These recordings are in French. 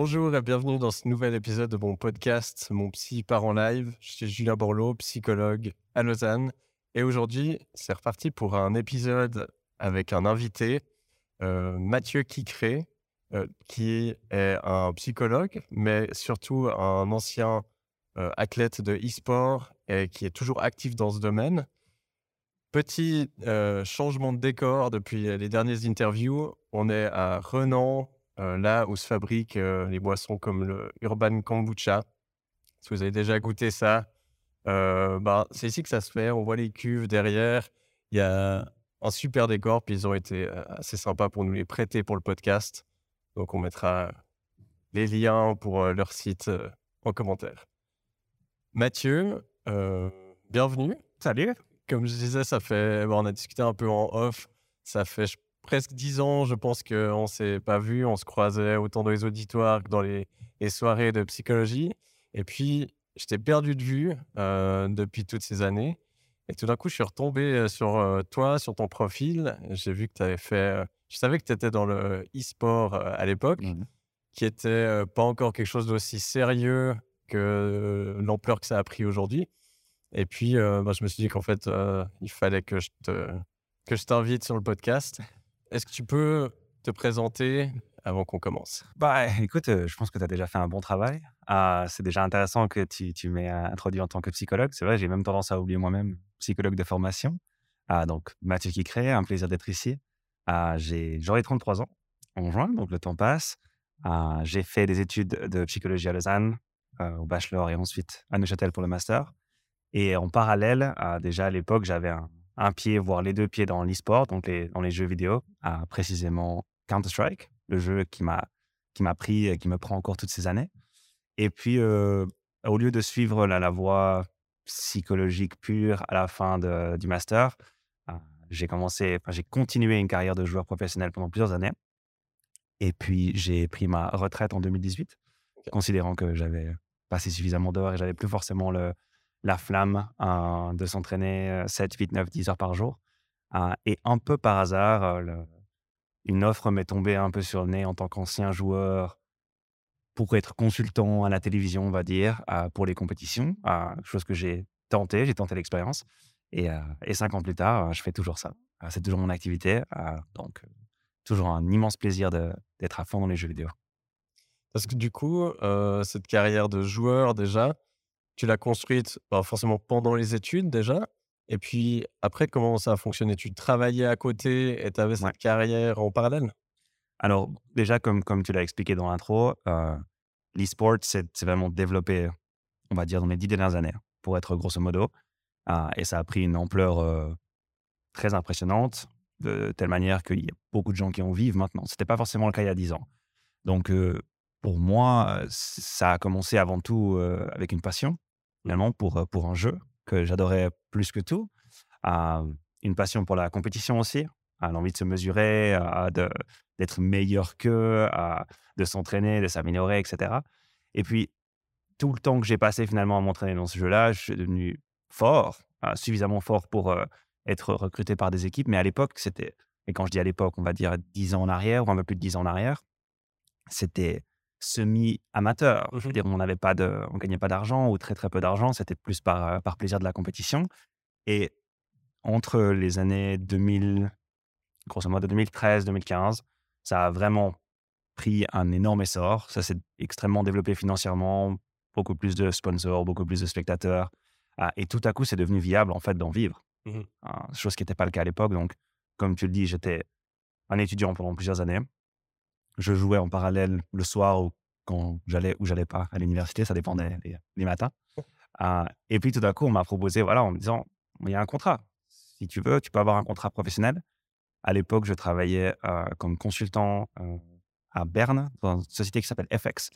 Bonjour et bienvenue dans ce nouvel épisode de mon podcast Mon Psy part en live. Je suis Julien Borloo, psychologue à Lausanne. Et aujourd'hui, c'est reparti pour un épisode avec un invité, euh, Mathieu Kicré, euh, qui est un psychologue, mais surtout un ancien euh, athlète de e-sport et qui est toujours actif dans ce domaine. Petit changement de décor depuis les dernières interviews. On est à Renan, là où se fabriquent les boissons comme le Urban Kombucha. Si vous avez déjà goûté ça, bah, c'est ici que ça se fait. On voit les cuves derrière. Il y a un super décor, puis ils ont été assez sympas pour nous les prêter pour le podcast. Donc on mettra les liens pour leur site en commentaire. Mathieu, bienvenue. Salut. Comme je disais, ça fait, on a discuté un peu en off. Ça fait, presque dix ans, je pense qu'on ne s'est pas vu. On se croisait autant dans les auditoires que dans les, soirées de psychologie. Et puis, je t'ai perdu de vue euh, depuis toutes ces années. Et tout d'un coup, je suis retombé euh, sur euh, toi, sur ton profil. J'ai vu que tu avais fait. je savais que tu étais dans le e-sport à l'époque, mmh qui était pas encore quelque chose d'aussi sérieux que l'ampleur que ça a pris aujourd'hui. Et puis, bah, je me suis dit qu'en fait, il fallait que je te que je t'invite sur le podcast. Est-ce que tu peux te présenter avant qu'on commence? Bah, écoute, je pense que tu as déjà fait un bon travail. Ah, c'est déjà intéressant que tu, m'aies introduit en tant que psychologue. C'est vrai, j'ai même tendance à oublier moi-même, psychologue de formation. Ah, donc, Mathieu qui crée, un plaisir d'être ici. Ah, J'aurai 33 ans en juin, donc le temps passe. J'ai fait des études de psychologie à Lausanne, au bachelor et ensuite à Neuchâtel pour le master. Et en parallèle, déjà à l'époque, j'avais un, un pied, voire les deux pieds dans l'e-sport, donc les, dans les jeux vidéo, précisément Counter-Strike, le jeu qui m'a qui m'a pris et qui me prend encore toutes ces années. Et puis, euh, au lieu de suivre la, voie psychologique pure à la fin du master, euh, j'ai commencé, j'ai continué une carrière de joueur professionnel pendant plusieurs années. Et puis, j'ai pris ma retraite en 2018, considérant que j'avais passé suffisamment d'heures et j'avais plus forcément le, la flamme hein, de s'entraîner 7, 8, 9, 10 heures par jour. Hein, et un peu par hasard, une offre m'est tombée un peu sur le nez en tant qu'ancien joueur pour être consultant à la télévision, on va dire, pour les compétitions, chose que j'ai tenté, j'ai tenté l'expérience. Et, cinq ans plus tard, je fais toujours ça. c'est toujours mon activité. donc, toujours un immense plaisir d'être à fond dans les jeux vidéo. Parce que du coup, cette carrière de joueur déjà, tu l'as construite bah, forcément pendant les études déjà. Et puis après, comment ça a fonctionné? Tu travaillais à côté et tu avais cette carrière en parallèle? Alors déjà, comme, comme tu l'as expliqué dans l'intro, euh, l'e-sport s'est vraiment développé, on va dire, dans les dix dernières années, pour être grosso modo. Euh, et ça a pris une ampleur euh, très impressionnante, de telle manière qu'il y a beaucoup de gens qui en vivent maintenant. Ce n'était pas forcément le cas il y a dix ans. Donc pour moi, ça a commencé avant tout avec une passion finalement, pour, pour un jeu que j'adorais plus que tout. une passion pour la compétition aussi, l'envie de se mesurer, d'être meilleur qu'eux, de s'entraîner, de s'améliorer, etc. Et puis, tout le temps que j'ai passé finalement à m'entraîner dans ce jeu-là, je suis devenu fort, suffisamment fort pour être recruté par des équipes. Mais à l'époque, c'était, et quand je dis à l'époque, on va dire 10 ans en arrière, ou un peu plus de 10 ans en arrière, c'était semi-amateur. Mmh on n'avait pas de, on gagnait pas d'argent ou très très peu d'argent. C'était plus par, par plaisir de la compétition. Et entre les années 2000, grosso modo 2013, 2015, ça a vraiment pris un énorme essor. Ça s'est extrêmement développé financièrement, beaucoup plus de sponsors, beaucoup plus de spectateurs. Ah, et tout à coup, c'est devenu viable en fait d'en vivre. Mmh ah, chose qui n'était pas le cas à l'époque. Donc, comme tu le dis, j'étais un étudiant pendant plusieurs années je jouais en parallèle le soir ou quand j'allais ou j'allais pas à l'université, ça dépendait les, matins. Euh, et puis tout d'un coup, on m'a proposé, voilà, en me disant, il y a un contrat. Si tu veux, tu peux avoir un contrat professionnel. À l'époque, je travaillais euh, comme consultant euh, à Berne, dans une société qui s'appelle FX,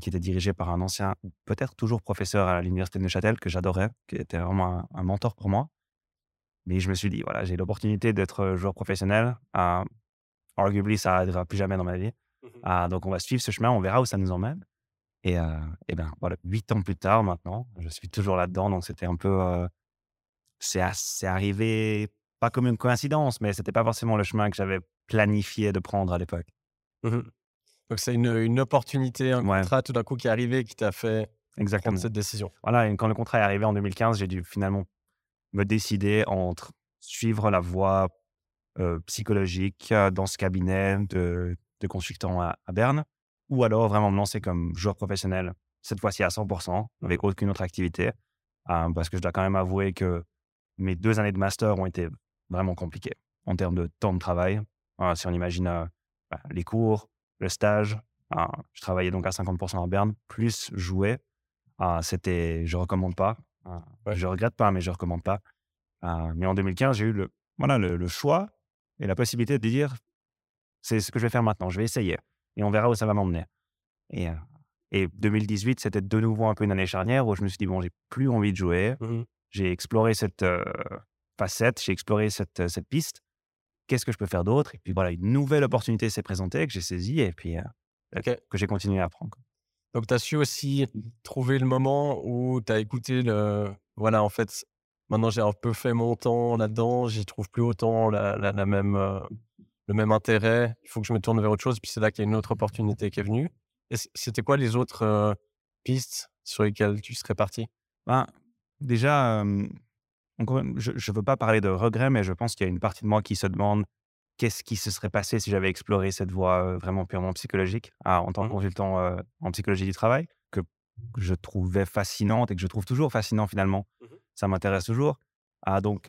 qui était dirigée par un ancien, peut-être toujours professeur à l'université de Neuchâtel, que j'adorais, qui était vraiment un, mentor pour moi. Mais je me suis dit, voilà, j'ai l'opportunité d'être joueur professionnel arguably, ça n'arrivera plus jamais dans ma vie. Mmh ah, donc, on va suivre ce chemin, on verra où ça nous emmène. Et, euh, et ben voilà, huit ans plus tard, maintenant, je suis toujours là-dedans. Donc, c'était un peu. Euh, c'est arrivé, pas comme une coïncidence, mais c'était pas forcément le chemin que j'avais planifié de prendre à l'époque. Mmh Donc, c'est une, une opportunité, un Ouais. contrat tout d'un coup qui est arrivé qui t'a fait Exactement. prendre cette décision. Voilà, et quand le contrat est arrivé en 2015, j'ai dû finalement me décider entre suivre la voie euh, psychologique euh, dans ce cabinet de, de consultant à, à Berne, ou alors vraiment me lancer comme joueur professionnel, cette fois-ci à 100%, avec aucune autre activité, euh, parce que je dois quand même avouer que mes deux années de master ont été vraiment compliquées en termes de temps de travail. Euh, si on imagine bah, les cours, le stage, je travaillais donc à 50% à Berne, plus jouer. C'était, je recommande pas. Ouais. Je regrette pas, mais je recommande pas. Mais en 2015, j'ai eu le, voilà, le, le choix et la possibilité de dire c'est ce que je vais faire maintenant, je vais essayer et on verra où ça va m'emmener. Et, euh, et 2018, c'était de nouveau un peu une année charnière où je me suis dit bon, j'ai plus envie de jouer, Mhm. j'ai exploré cette euh, facette, j'ai exploré cette, cette piste. Qu'est-ce que je peux faire d'autre? Et puis voilà, une nouvelle opportunité s'est présentée que j'ai saisie et puis euh, que j'ai continué à apprendre. Donc, tu as su aussi trouver le moment où tu as écouté le. Voilà, en fait, maintenant j'ai un peu fait mon temps là-dedans, j'y trouve plus autant la, la- la même, euh, le même intérêt. Il faut que je me tourne vers autre chose. Puis c'est là qu'il y a une autre opportunité qui est venue. C'était quoi les autres euh, pistes sur lesquelles tu serais parti? Ben, déjà, euh, je ne veux pas parler de regret, mais je pense qu'il y a une partie de moi qui se demande qu'est-ce qui se serait passé si j'avais exploré cette voie euh, vraiment purement psychologique ah, en tant que Mhm. consultant euh, en psychologie du travail, que je trouvais fascinante et que je trouve toujours fascinant finalement. Ça m'intéresse toujours. Ah, donc,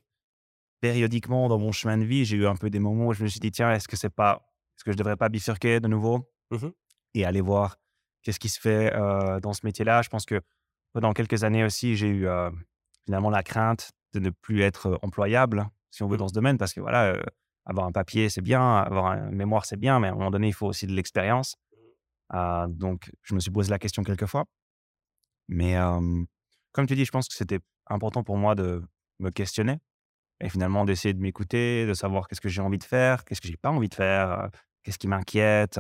périodiquement dans mon chemin de vie, j'ai eu un peu des moments où je me suis dit, tiens, est-ce que c'est pas, est-ce que je devrais pas bifurquer de nouveau Mhm. et aller voir qu'est-ce qui se fait euh, dans ce métier-là? Je pense que pendant quelques années aussi, j'ai eu euh, finalement la crainte de ne plus être employable, si on veut, Mhm. dans ce domaine, parce que voilà, euh, avoir un papier, c'est bien, avoir un mémoire, c'est bien, mais à un moment donné, il faut aussi de l'expérience. Euh, donc, je me suis posé la question quelques fois. Mais euh, comme tu dis, je pense que c'était important pour moi de me questionner et finalement d'essayer de m'écouter, de savoir qu'est-ce que j'ai envie de faire, qu'est-ce que j'ai pas envie de faire, qu'est-ce qui m'inquiète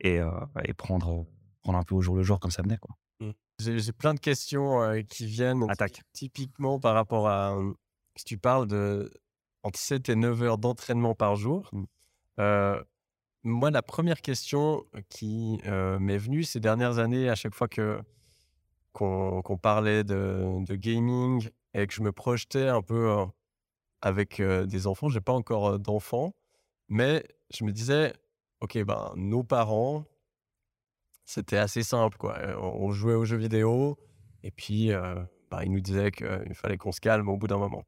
et, euh, et prendre, prendre un peu au jour le jour comme ça venait. Quoi. J'ai j'ai plein de questions euh, qui viennent Attaque. typiquement par rapport à. euh, Si tu parles de entre 7 et 9 heures d'entraînement par jour, Mm. euh, moi, la première question qui m'est venue ces dernières années, à chaque fois que qu'on parlait de, de gaming et que je me projetais un peu euh, avec euh, des enfants, j'ai pas encore d'enfants, mais je me disais, ok, ben nos parents, c'était assez simple, quoi. On jouait aux jeux vidéo et puis bah, ils nous disaient qu'il fallait qu'on se calme au bout d'un moment.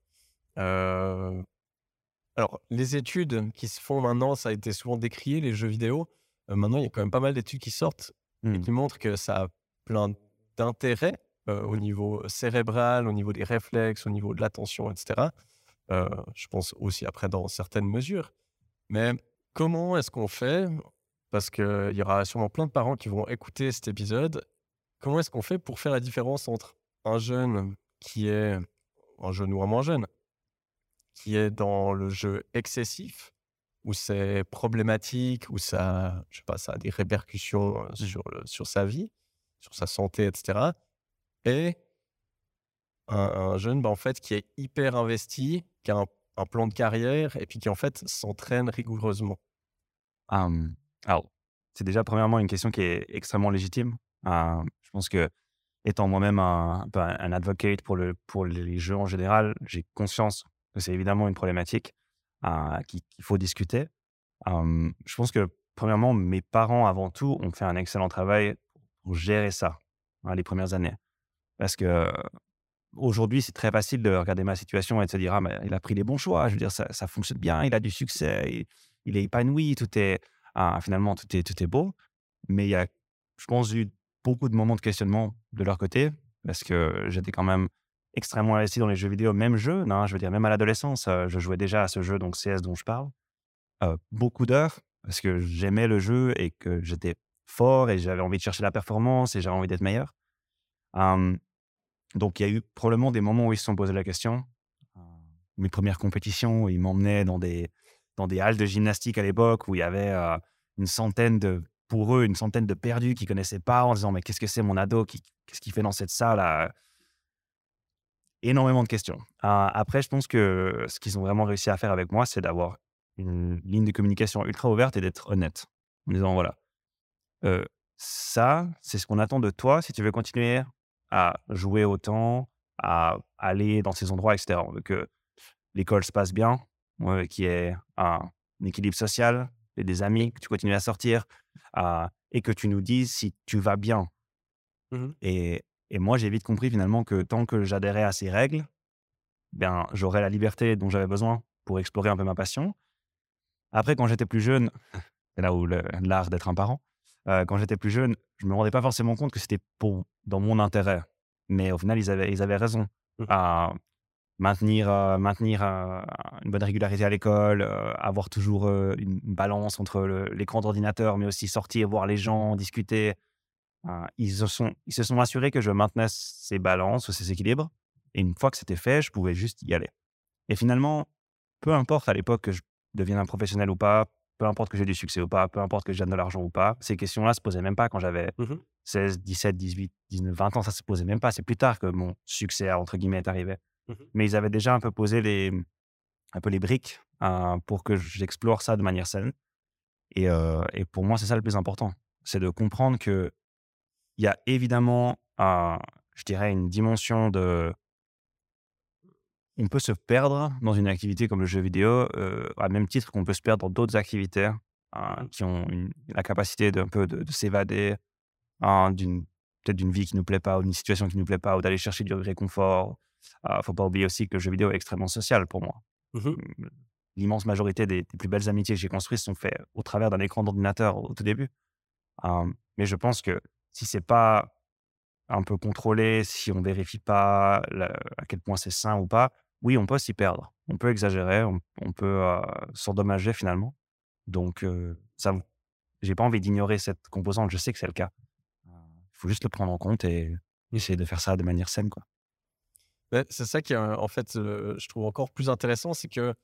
Alors, les études qui se font maintenant, ça a été souvent décrié, les jeux vidéo. Maintenant, il y a quand même pas mal d'études qui sortent et Mm. qui montrent que ça a plein d'intérêts euh, au niveau cérébral, au niveau des réflexes, au niveau de l'attention, etc. Euh, je pense aussi après dans certaines mesures. Mais comment est-ce qu'on fait? Parce qu'il y aura sûrement plein de parents qui vont écouter cet épisode. Comment est-ce qu'on fait pour faire la différence entre un jeune qui est un jeune ou un moins jeune, qui est dans le jeu excessif, où c'est problématique, où ça, je sais pas, ça a des répercussions euh, sur, le- sur sa vie, sur sa santé, etc. Et un, un jeune, bah, en fait, qui est hyper investi, qui a un, plan de carrière et puis qui, en fait, s'entraîne rigoureusement. Alors, c'est déjà premièrement une question qui est extrêmement légitime. Je pense que étant moi-même un, un advocate pour, le, pour les jeux en général, j'ai conscience que c'est évidemment une problématique euh, qui- qu'il faut discuter. Je pense que premièrement, mes parents avant tout ont fait un excellent travail gérer ça hein, les premières années. Parce que aujourd'hui, c'est très facile de regarder ma situation et de se dire ah mais il a pris les bons choix. Je veux dire ça, fonctionne bien, il a du succès, il, est épanoui, tout est ah, finalement tout est tout est beau. Mais il y a, je pense, eu beaucoup de moments de questionnement de leur côté parce que j'étais quand même extrêmement investi dans les jeux vidéo, même jeune. hein, je veux dire même à l'adolescence, je jouais déjà à ce jeu donc CS dont je parle. Beaucoup d'heures parce que j'aimais le jeu et que j'étais fort et j'avais envie de chercher la performance et j'avais envie d'être meilleur. Donc, il y a eu probablement des moments où ils se sont posé la question. Mes premières compétitions, ils m'emmenaient dans des, dans des halles de gymnastique à l'époque où il y avait une centaine de, pour eux, une centaine de perdus qui connaissaient pas en disant Mais qu'est-ce que c'est mon ado Qu'est-ce qu'il fait dans cette salle? Énormément de questions. Après, je pense que ce qu'ils ont vraiment réussi à faire avec moi, c'est d'avoir une ligne de communication ultra ouverte et d'être honnête. En disant Voilà, euh, ça, c'est ce qu'on attend de toi si tu veux continuer à jouer autant, à aller dans ces endroits, etc. On veut que l'école se passe bien, qu'il qui est un, équilibre social, et des amis, que tu continues à sortir, et que tu nous dises si tu vas bien. Mmh et, et, moi, j'ai vite compris finalement que tant que j'adhérais à ces règles, ben, j'aurais la liberté dont j'avais besoin pour explorer un peu ma passion. Après, quand j'étais plus jeune, c'est là où l'art d'être un parent, euh, quand j'étais plus jeune, je me rendais pas forcément compte que c'était pour dans mon intérêt. Mais au final, ils avaient, ils avaient raison mmh. à maintenir, euh, maintenir euh, une bonne régularité à l'école, avoir toujours une, balance entre l'écran d'ordinateur, mais aussi sortir, voir les gens, discuter. ils, se sont, ils se sont assurés que je maintenais ces balances, ces équilibres. Et une fois que c'était fait, je pouvais juste y aller. Et finalement, peu importe à l'époque que je devienne un professionnel ou pas, peu importe que j'ai du succès ou pas, peu importe que je gagne de l'argent ou pas, ces questions-là se posaient même pas quand j'avais 16, 17, 18, 19, 20 ans, ça se posait même pas. C'est plus tard que mon succès, entre guillemets, est arrivé. Mmh Mais ils avaient déjà un peu posé les, un peu les briques hein, pour que j'explore ça de manière saine. Et, euh, et pour moi, c'est ça le plus important. C'est de comprendre que il y a évidemment, je dirais, une dimension de on peut se perdre dans une activité comme le jeu vidéo, euh, à même titre qu'on peut se perdre dans d'autres activités hein, mmh qui ont la capacité de, peu de, s'évader hein, d'une peut-être d'une vie qui nous plaît pas ou d'une situation qui nous plaît pas ou d'aller chercher du réconfort. Il ne faut pas oublier aussi que le jeu vidéo est extrêmement social pour moi. mmh mmh, L'immense majorité des, plus belles amitiés que j'ai construites sont faites au travers d'un écran d'ordinateur au tout début. mais je pense que si c'est pas un peu contrôlé, si on vérifie pas à quel point c'est sain ou pas, oui, on peut s'y perdre. On peut exagérer, on, peut euh, s'endommager finalement. Donc, euh, ça, j'ai pas envie d'ignorer cette composante. Je sais que c'est le cas. Il faut juste le prendre en compte et essayer de faire ça de manière saine, quoi. c'est ça qui en fait, je trouve encore plus intéressant, c'est que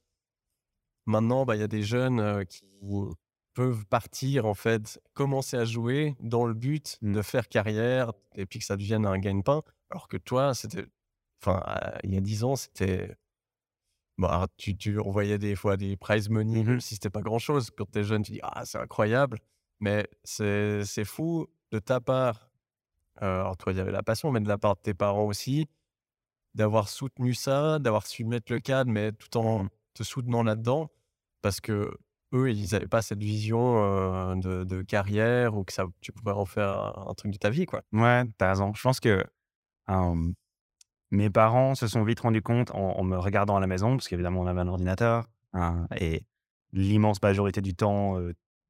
maintenant, bah, il y a des jeunes qui peuvent partir en fait, commencer à jouer dans le but de faire carrière et puis que ça devienne un gagne-pain. Alors que toi, c'était Enfin, il y a 10 ans, c'était. Bah, tu, tu voyais des fois des prize money, même si c'était pas grand chose. Quand tu es jeune, tu dis Ah, c'est incroyable. Mais c'est fou de ta part. alors, toi, il y avait la passion, mais de la part de tes parents aussi, d'avoir soutenu ça, d'avoir su mettre le cadre, mais tout en te soutenant là-dedans. Parce que eux, ils n'avaient pas cette vision de, carrière ou que ça, tu pourrais en faire un, truc de ta vie, quoi. Ouais, t'as raison. Je pense que mes parents se sont vite rendus compte en, me regardant à la maison, parce qu'évidemment, on avait un ordinateur. Hein, et l'immense majorité du temps,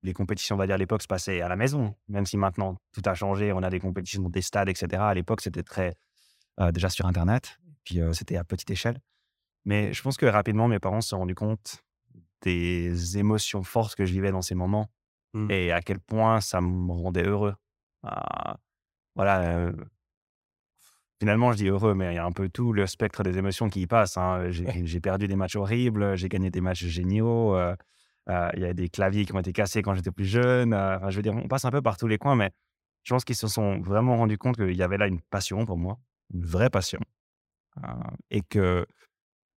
les compétitions, on va dire, à l'époque, se passaient à la maison. Même si maintenant, tout a changé, on a des compétitions dans des stades, etc. À l'époque, c'était très. Déjà sur Internet, puis c'était à petite échelle. Mais je pense que rapidement, mes parents se sont rendus compte des émotions fortes que je vivais dans ces moments mmh. et à quel point ça me rendait heureux. Ah, voilà, Finalement, je dis heureux, mais il y a un peu tout le spectre des émotions qui y passe. Hein. J'ai perdu des matchs horribles, j'ai gagné des matchs géniaux. Il y a des claviers qui ont été cassés quand j'étais plus jeune. Euh, je veux dire, on passe un peu par tous les coins, mais je pense qu'ils se sont vraiment rendus compte qu'il y avait là une passion pour moi, une vraie passion. et que,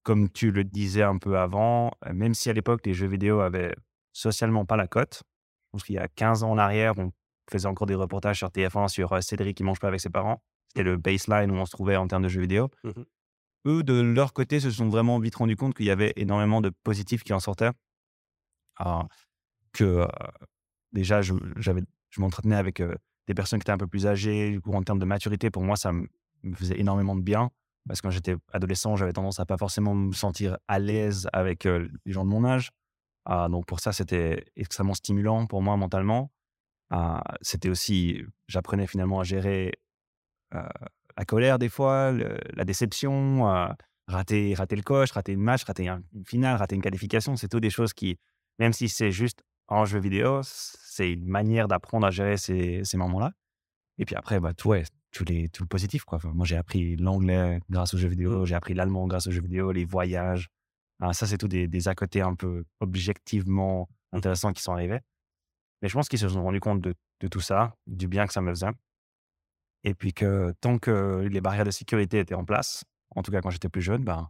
comme tu le disais un peu avant, même si à l'époque les jeux vidéo avaient socialement pas la cote, je pense qu'il y a 15 ans en arrière, on faisait encore des reportages sur TF1 sur Cédric qui mange pas avec ses parents. C'était le baseline où on se trouvait en termes de jeux vidéo. Mmh Eux, de leur côté, se sont vraiment vite rendus compte qu'il y avait énormément de positifs qui en sortaient. Ah, que déjà, je, je m'entretenais avec des personnes qui étaient un peu plus âgées. Du coup, en termes de maturité, pour moi, ça me faisait énormément de bien. Parce que quand j'étais adolescent, j'avais tendance à pas forcément me sentir à l'aise avec les gens de mon âge. Ah, donc pour ça, c'était extrêmement stimulant pour moi mentalement. Ah, c'était aussi, j'apprenais finalement à gérer la colère des fois, la déception, euh, rater, le coche, rater une match, rater une finale, rater une qualification. C'est tout des choses qui, même si c'est juste en jeu vidéo, c'est une manière d'apprendre à gérer ces, moments-là. Et puis après, bah, tout, ouais, tout, les, tout le positif. Quoi. moi, j'ai appris l'anglais grâce aux jeux vidéo, mmh. j'ai appris l'allemand grâce aux jeux vidéo, les voyages. Ça, c'est tout des, des à côté un peu objectivement mmh. intéressants qui sont arrivés. Mais je pense qu'ils se sont rendus compte de, de, tout ça, du bien que ça me faisait. Et puis que tant que les barrières de sécurité étaient en place, en tout cas quand j'étais plus jeune, ben,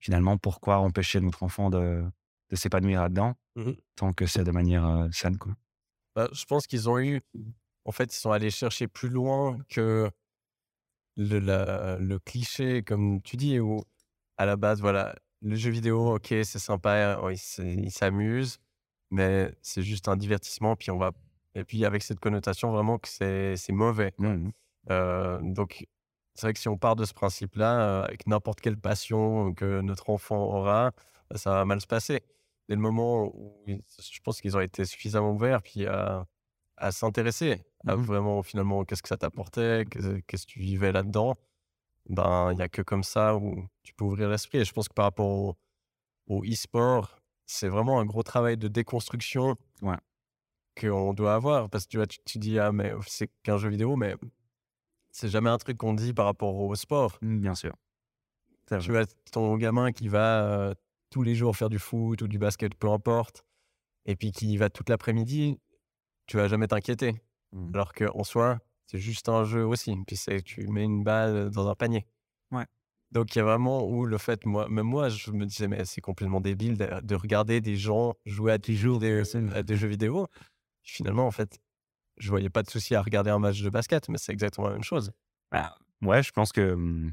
finalement, pourquoi empêcher notre enfant de, de s'épanouir là-dedans mmh tant que c'est de manière saine quoi? Bah, je pense qu'ils ont eu en fait, ils sont allés chercher plus loin que le, le cliché, comme tu dis, où à la base, voilà, le jeu vidéo, ok, c'est sympa, ils s'amusent, mais c'est juste un divertissement. Puis on va, et puis avec cette connotation vraiment que c'est mauvais. Mmh euh, donc, c'est vrai que si on part de ce principe-là, euh, avec n'importe quelle passion que notre enfant aura, ça va mal se passer. Dès le moment où je pense qu'ils ont été suffisamment ouverts, puis à, à s'intéresser à mmh vraiment finalement qu'est-ce que ça t'apportait, qu'est-ce que tu vivais là-dedans, ben il n'y a que comme ça où tu peux ouvrir l'esprit. Et je pense que par rapport au, e-sport, c'est vraiment un gros travail de déconstruction ouais. qu'on doit avoir. Parce que tu, vois, tu, dis, ah, mais c'est qu'un jeu vidéo, mais c'est jamais un truc qu'on dit par rapport au sport. Mmh, bien sûr. Tu vois, ton gamin qui va euh, tous les jours faire du foot ou du basket, peu importe, et puis qui va toute l'après-midi, tu vas jamais t'inquiéter. Mmh. Alors qu'en soi, c'est juste un jeu aussi. Puis tu mets une balle dans un panier. Ouais. Donc il y a vraiment où le fait, moi, même moi, je me disais, mais c'est complètement débile de, regarder des gens jouer à des, jours des, à des jeux vidéo. Finalement, en fait, je voyais pas de souci à regarder un match de basket, mais c'est exactement la même chose. Bah, ouais, je pense que mmh,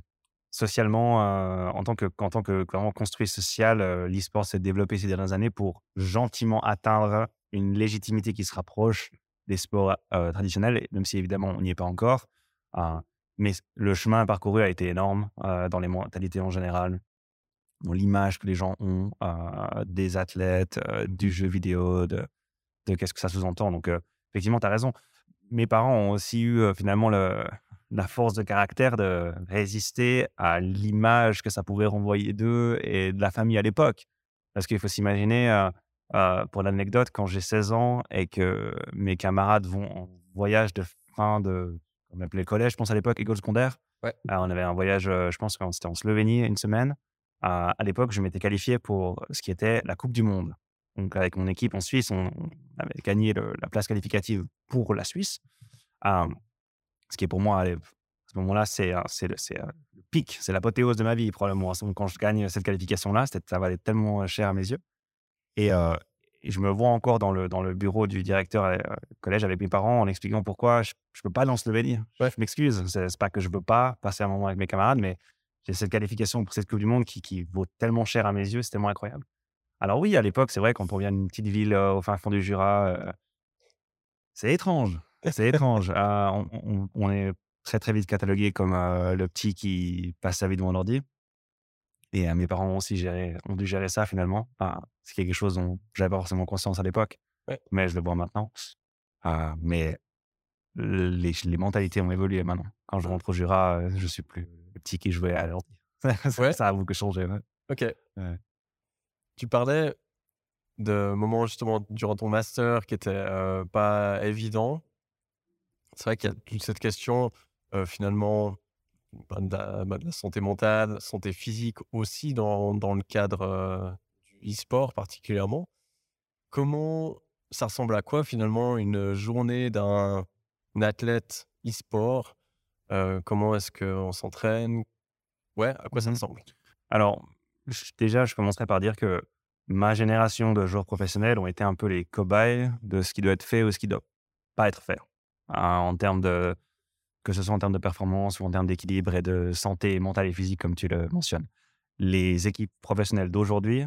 socialement, euh, en tant que, en tant que vraiment construit social, euh, l'e-sport s'est développé ces dernières années pour gentiment atteindre une légitimité qui se rapproche des sports traditionnels, même si évidemment on n'y est pas encore. Ah, mais le chemin parcouru a été énorme dans les mentalités en général, dans l'image que les gens ont des athlètes, du jeu vidéo, de, qu'est-ce que ça sous-entend. Donc, effectivement, tu as raison. Mes parents ont aussi eu finalement le, la force de caractère de résister à l'image que ça pouvait renvoyer d'eux et de la famille à l'époque. Parce qu'il faut s'imaginer, euh, pour l'anecdote, quand j'ai 16 ans et que mes camarades vont en voyage de fin de, on appelait le collège, je pense à l'époque, école secondaire. Ouais. on avait un voyage, euh, je pense, quand c'était en Slovénie, une semaine. à l'époque, je m'étais qualifié pour ce qui était la Coupe du Monde. Donc, avec mon équipe en Suisse, on, avait gagné la place qualificative pour la Suisse. ce qui est pour moi, à ce moment-là, c'est le, le, pic, c'est l'apothéose de ma vie, probablement. Quand je gagne cette qualification-là, ça valait tellement cher à mes yeux. Et, je me vois encore dans le, dans le bureau du directeur euh, collège avec mes parents en expliquant pourquoi je ne peux pas en Slovénie. Je m'excuse, ce n'est pas que je ne veux pas passer un moment avec mes camarades, mais j'ai cette qualification pour cette Coupe du Monde qui, qui vaut tellement cher à mes yeux, c'est tellement incroyable. Alors oui, à l'époque, c'est vrai, quand on vient d'une petite ville au fin fond du Jura, c'est étrange. C'est étrange. On, on, est très très vite catalogué comme le petit qui passe sa vie devant l'ordi. Et mes parents ont aussi ont dû gérer ça finalement. c'est quelque chose dont j'avais pas forcément conscience à l'époque, mais je le vois maintenant. mais les, les, mentalités ont évolué maintenant. Quand je rentre au Jura, je suis plus le petit qui jouait à l'ordi. ouais. ça a beaucoup changé. Ok. Tu parlais de moments justement durant ton master qui n'étaient pas évidents. C'est vrai qu'il y a toute cette question finalement bah, bah, de, la, santé mentale, santé physique aussi dans, dans le cadre euh, du e-sport particulièrement. Comment ça ressemble à quoi finalement une journée d'un athlète e-sport euh, Comment est-ce qu'on s'entraîne? Ouais, à quoi ça mmh ressemble? Alors, déjà, je commencerai par dire que ma génération de joueurs professionnels ont été un peu les cobayes de ce qui doit être fait ou ce qui doit pas être fait. Hein, en termes de, que ce soit en termes de performance ou en termes d'équilibre et de santé mentale et physique, comme tu le mentionnes. Les équipes professionnelles d'aujourd'hui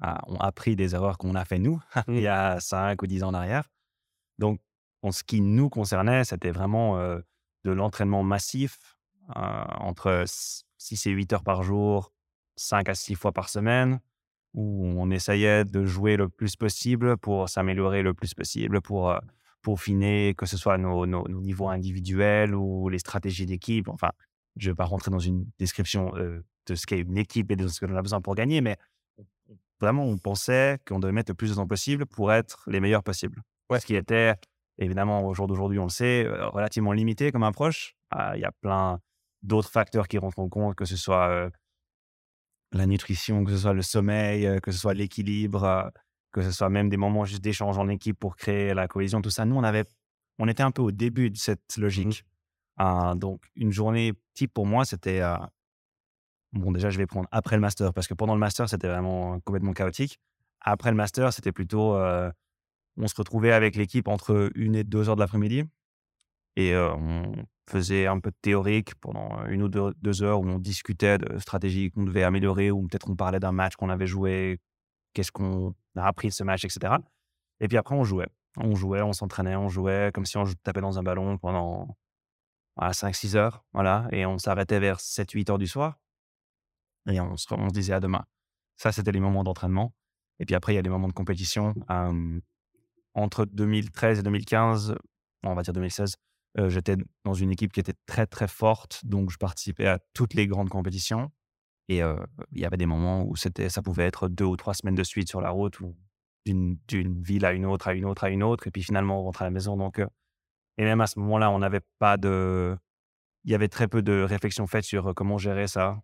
ah, ont appris des erreurs qu'on a fait nous, il y mmh. a 5 ou 10 ans en arrière. Donc, en ce qui nous concernait, c'était vraiment euh, de l'entraînement massif, euh, entre 6 et 8 heures par jour, 5 à 6 fois par semaine, où on essayait de jouer le plus possible pour s'améliorer le plus possible, pour euh, peaufiner, que ce soit nos, nos, niveaux individuels ou les stratégies d'équipe. Enfin, je ne vais pas rentrer dans une description euh, de ce qu'est une équipe et de ce qu'on a besoin pour gagner, mais vraiment, on pensait qu'on devait mettre le plus de temps possible pour être les meilleurs possibles. Ouais. Ce qui était, évidemment, au jour d'aujourd'hui, on le sait, euh, relativement limité comme approche. Ah, il y a plein d'autres facteurs qui rentrent en compte, que ce soit euh, la nutrition, que ce soit le sommeil, que ce soit l'équilibre, que ce soit même des moments juste d'échange en équipe pour créer la cohésion, tout ça. Nous, on, avait, on était un peu au début de cette mmh logique. Ah, donc, une journée type pour moi, c'était. Euh, bon, déjà, je vais prendre après le master, parce que pendant le master, c'était vraiment complètement chaotique. Après le master, c'était plutôt. Euh, on se retrouvait avec l'équipe entre une et deux heures de l'après-midi. Et on faisait un peu de théorique pendant une ou deux, heures où on discutait de stratégies qu'on devait améliorer ou peut-être on parlait d'un match qu'on avait joué, qu'est-ce qu'on a appris de ce match, etc. Et puis après, on jouait. On jouait, on s'entraînait, on jouait comme si on tapait dans un ballon pendant 5-6 heures. Voilà. Et on s'arrêtait vers 7-8 heures du soir. Et on se, disait à demain. Ça, c'était les moments d'entraînement. Et puis après, il y a les moments de compétition. entre 2013 et 2015, on va dire 2016, j'étais dans une équipe qui était très, très forte. Donc, je participais à toutes les grandes compétitions. Et il y avait des moments où c'était, ça pouvait être deux ou trois semaines de suite sur la route, ou d'une, ville à une autre, à une autre, à une autre. Et puis finalement, on rentrait à la maison. Donc, et même à ce moment-là, on n'avait pas de. Il y avait très peu de réflexion faite sur comment gérer ça.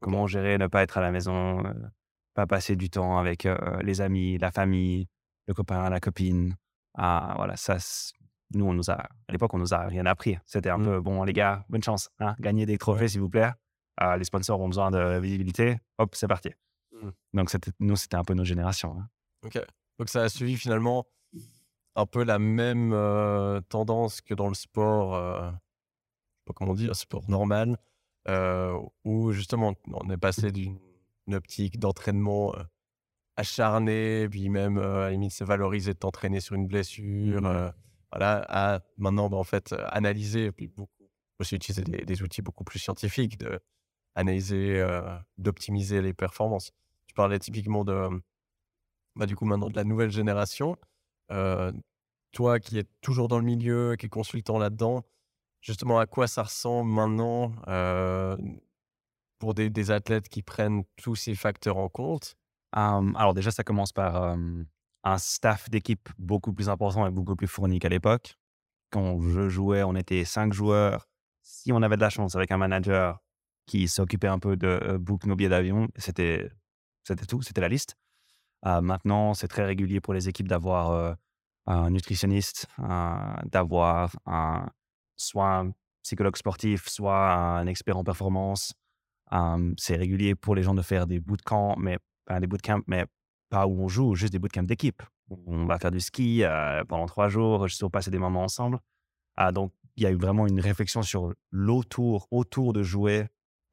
Comment gérer ne pas être à la maison, pas passer du temps avec les amis, la famille, le copain, la copine. Ah, voilà, ça, nous, on nous a, à l'époque, on nous a rien appris. C'était un mmh. peu, bon, les gars, bonne chance, hein, gagnez des trophées, s'il vous plaît. Ah, les sponsors ont besoin de visibilité. Hop, c'est parti. Mmh. Donc, nous, c'était un peu notre génération. Hein. Ok. Donc, ça a suivi finalement un peu la même tendance que dans le sport, je sais pas comment dire, sport normal, où justement, on est passé d'une optique d'entraînement acharné, puis même à la limite, c'est valorisé de t'entraîner sur une blessure. Mmh voilà, à maintenant, bah, en fait, analyser, puis beaucoup, aussi utiliser des, outils beaucoup plus scientifiques, de analyser, d'optimiser les performances. Tu parlais typiquement de, bah, du coup, maintenant de la nouvelle génération. toi qui es toujours dans le milieu, qui est consultant là-dedans, justement, à quoi ça ressemble maintenant pour des, athlètes qui prennent tous ces facteurs en compte? Alors déjà, ça commence par un staff d'équipe beaucoup plus important et beaucoup plus fourni qu'à l'époque. Quand je jouais, on était cinq joueurs. Si on avait de la chance avec un manager qui s'occupait un peu de euh, book nos billets d'avion, c'était, c'était tout, c'était la liste. Euh, maintenant, c'est très régulier pour les équipes d'avoir euh, un nutritionniste, d'avoir soit un psychologue sportif, soit un expert en performance. c'est régulier pour les gens de faire des bootcamps, mais des bootcamps, mais pas où on joue, juste des bootcamps d'équipe. On va faire du ski pendant trois jours, juste pour passer des moments ensemble. Ah, donc, il y a eu vraiment une réflexion sur l'autour, autour de jouer,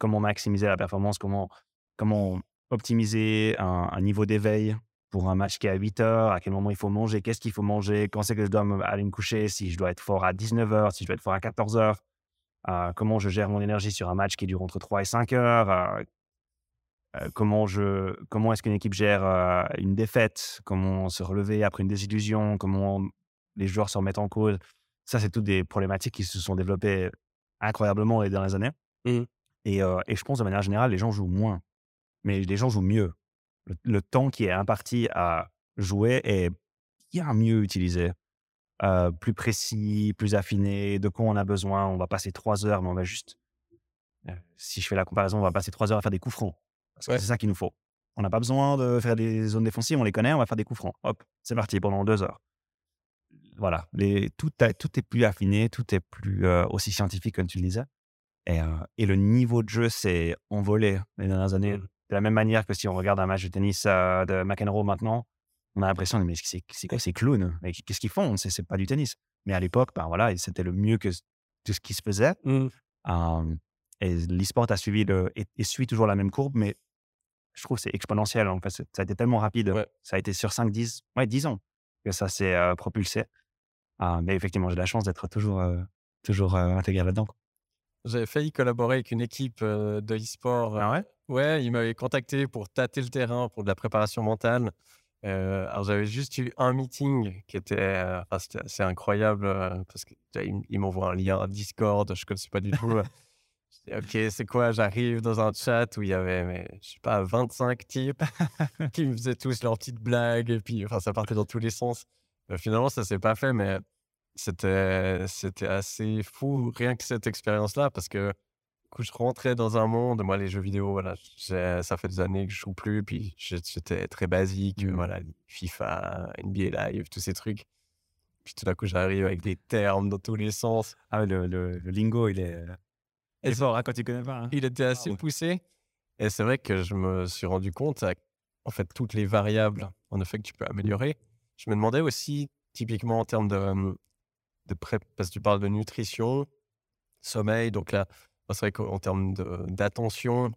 comment maximiser la performance, comment, comment optimiser un, niveau d'éveil pour un match qui est à 8 heures, à quel moment il faut manger, qu'est-ce qu'il faut manger, quand c'est que je dois aller me coucher, si je dois être fort à 19 heures, si je dois être fort à 14 heures, comment je gère mon énergie sur un match qui dure entre 3 et 5 heures, euh, comment, je, comment est-ce qu'une équipe gère euh, une défaite, comment se relever après une désillusion, comment les joueurs se remettent en cause. Ça, c'est toutes des problématiques qui se sont développées incroyablement les dernières années. Mmh. Et, euh, et, je pense de manière générale, les gens jouent moins, mais les gens jouent mieux. Le, temps qui est imparti à jouer est bien mieux utilisé, plus précis, plus affiné, de quoi on a besoin. On va passer trois heures, mais on va juste, si je fais la comparaison, on va passer trois heures à faire des coups francs c'est ça qu'il nous faut. On n'a pas besoin de faire des zones défensives, on les connaît, on va faire des coups francs. Hop, c'est parti pendant deux heures. Voilà, les, tout, tout, est plus affiné, tout est plus aussi scientifique comme tu le disais. Et, euh, et le niveau de jeu s'est envolé les dernières années. Mmh. De la même manière que si on regarde un match de tennis euh, de McEnroe maintenant, on a l'impression, mais c'est quoi ces clowns? Qu'est-ce qu'ils font? C'est pas du tennis. Mais à l'époque, ben voilà, c'était le mieux que tout ce qui se faisait. Mmh. et l'e-sport a suivi le, et, et, suit toujours la même courbe, mais je trouve que c'est exponentiel. En fait, ça a été tellement rapide. Ça a été sur 5, 10, ouais, 10 ans que ça s'est propulsé. Ah, mais effectivement, j'ai la chance d'être toujours, toujours intégré là-dedans. J'avais failli collaborer avec une équipe de e-sport. Ah ouais? Ouais, ils m'avaient contacté pour tâter le terrain, pour de la préparation mentale. alors, j'avais juste eu un meeting qui était, assez incroyable parce qu'ils m'envoient un lien Discord, je ne connaissais pas du tout. OK, c'est quoi? J'arrive dans un chat où il y avait, mais, je sais pas, 25 types qui me faisaient tous leurs petites blagues et puis, enfin, ça partait dans tous les sens. Euh, finalement, ça s'est pas fait, mais c'était, c'était assez fou, rien que cette expérience-là, parce que coup, je rentrais dans un monde, moi, les jeux vidéo, voilà, ça fait des années que je joue plus, puis j'étais très basique, mmh. voilà, FIFA, NBA Live, tous ces trucs. Puis tout d'un coup, j'arrive avec des termes dans tous les sens. Ah, le, le, le lingo, il est et fort hein, quand tu connais pas. Hein. Il était assez poussé. Et c'est vrai que je me suis rendu compte, en fait, toutes les variables, en effet, que tu peux améliorer. Je me demandais aussi, typiquement en termes de, de pré... parce que tu parles de nutrition, sommeil. Donc là, c'est vrai qu'en termes d'attention,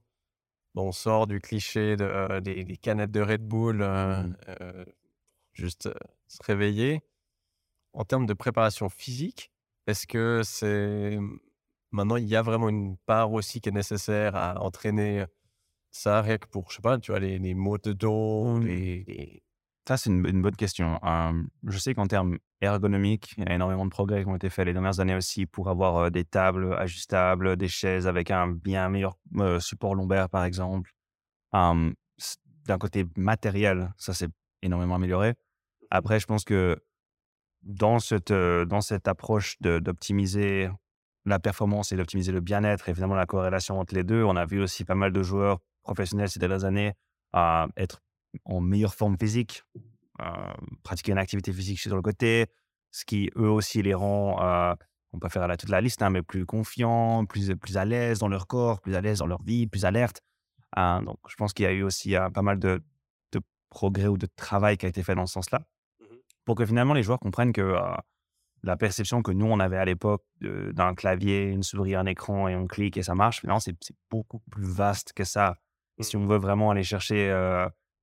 bon, on sort du cliché de, des, canettes de Red Bull, mmh. juste se réveiller. En termes de préparation physique, est-ce que c'est maintenant il y a vraiment une part aussi qui est nécessaire à entraîner ça rien que pour je sais pas tu vois les, les maux de dos les, ça, c'est une, bonne question. je sais qu'en termes ergonomiques, il y a énormément de progrès qui ont été faits les dernières années aussi pour avoir des tables ajustables, des chaises avec un bien meilleur support lombaire, par exemple. D'un côté matériel, ça s'est énormément amélioré. Après, je pense que dans cette, dans cette approche d'optimiser la performance et d'optimiser le bien-être, évidemment la corrélation entre les deux, on a vu aussi pas mal de joueurs professionnels ces dernières années à être en meilleure forme physique, euh, pratiquer une activité physique sur le côté, ce qui eux aussi les rend, euh, on peut faire toute la liste, hein, mais plus confiants, plus, plus à l'aise dans leur corps, plus à l'aise dans leur vie, plus alerte. Hein. donc je pense qu'il y a eu aussi euh, pas mal de, de, progrès ou de travail qui a été fait dans ce sens-là, mmh pour que finalement les joueurs comprennent que la perception que nous on avait à l'époque d'un clavier, une souris, un écran et on clique et ça marche, finalement c'est beaucoup plus vaste que ça. Et si mmh. on veut vraiment aller chercher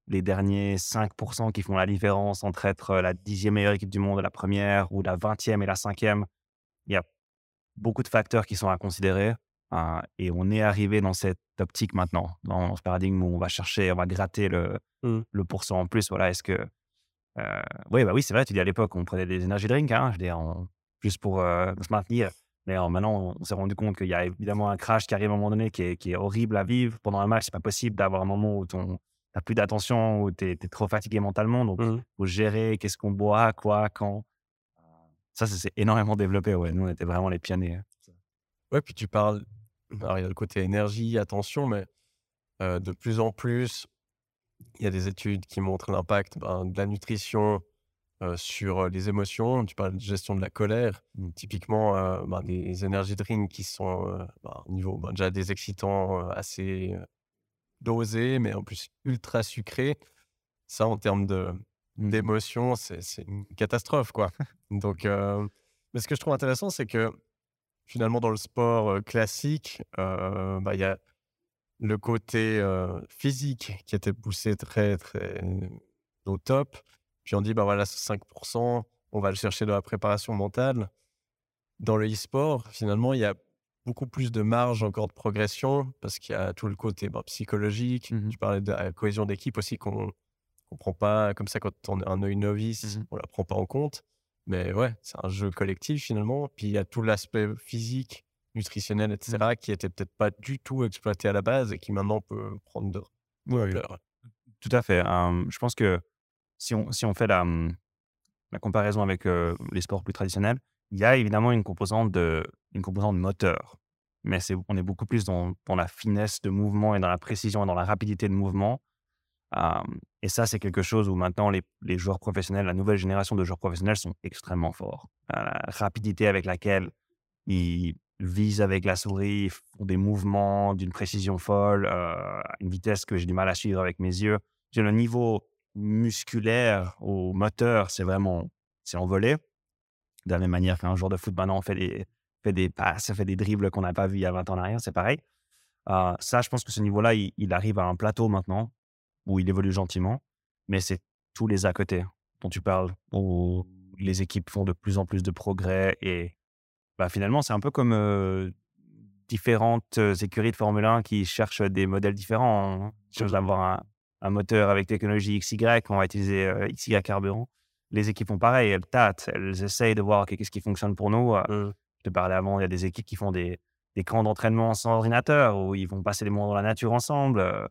les derniers 5% qui font la différence entre être la dixième meilleure équipe du monde et la première, ou la vingtième et la cinquième. Il y a beaucoup de facteurs qui sont à considérer. Hein, et on est arrivé dans cette optique maintenant, dans ce paradigme où on va chercher, on va gratter le, mmh. le pourcent en plus. Voilà, est-ce que. oui, bah oui, c'est vrai, tu dis à l'époque, on prenait des énergies drinks, hein, je juste pour se maintenir. Mais maintenant, on s'est rendu compte qu'il y a évidemment un crash qui arrive à un moment donné qui est, qui est horrible à vivre pendant un match. C'est pas possible d'avoir un moment où ton, n'as plus d'attention ou tu es, trop fatigué mentalement. Donc, il mmh. faut gérer qu'est-ce qu'on boit, quoi, quand. Ça, ça s'est énormément développé. Ouais. Nous, on était vraiment les pionniers. Hein. Ouais, puis tu parles. Alors, il y a le côté énergie, attention, mais de plus en plus, il y a des études qui montrent l'impact ben, de la nutrition sur les émotions. Tu parles de gestion de la colère. Mmh. Typiquement, ben, des énergies drinks qui sont ben, au niveau déjà des excitants assez dosé, mais en plus ultra sucré. Ça, en termes mmh. d'émotion, c'est, une catastrophe, quoi. Donc, mais ce que je trouve intéressant, c'est que finalement, dans le sport classique, bah, il y a le côté physique qui était poussé très, très au top. Puis on dit, bah voilà, c'est 5%, on va le chercher dans la préparation mentale. Dans le e-sport, finalement, il y a beaucoup plus de marge encore de progression parce qu'il y a tout le côté bah, psychologique. Mmh tu parlais de la cohésion d'équipe aussi qu'on ne prend pas comme ça quand on est un œil novice, mmh on la prend pas en compte. Mais ouais, c'est un jeu collectif finalement. Puis il y a tout l'aspect physique, nutritionnel, etc., mmh. qui était peut-être pas du tout exploité à la base et qui maintenant peut prendre de ouais, Tout à fait. je pense que si on, si on fait la, la comparaison avec les sports plus traditionnels, il y a évidemment une composante de, une composante moteur, mais on est beaucoup plus dans, dans, la finesse de mouvement et dans la précision et dans la rapidité de mouvement. et ça, c'est quelque chose où maintenant les, joueurs professionnels, la nouvelle génération de joueurs professionnels sont extrêmement forts. la rapidité avec laquelle ils visent avec la souris, font des mouvements d'une précision folle, à une vitesse que j'ai du mal à suivre avec mes yeux. Le niveau musculaire au moteur, c'est vraiment, c'est envolé de la même manière qu'un joueur de foot maintenant fait des, fait des passes, fait des dribbles qu'on n'a pas vu il y a 20 ans en arrière, c'est pareil. Euh, ça, je pense que ce niveau-là, il, arrive à un plateau maintenant où il évolue gentiment, mais c'est tous les à côté dont tu parles, où les équipes font de plus en plus de progrès et bah, finalement, c'est un peu comme euh, différentes écuries de Formule 1 qui cherchent des modèles différents. Hein. Chose d'avoir un, un, moteur avec technologie XY, on va utiliser XY carburant les équipes font pareil, elles tâtent, elles essayent de voir qu'est-ce qui fonctionne pour nous. Mmh. Je te parlais avant, il y a des équipes qui font des, des camps d'entraînement sans ordinateur, où ils vont passer des moments dans la nature ensemble.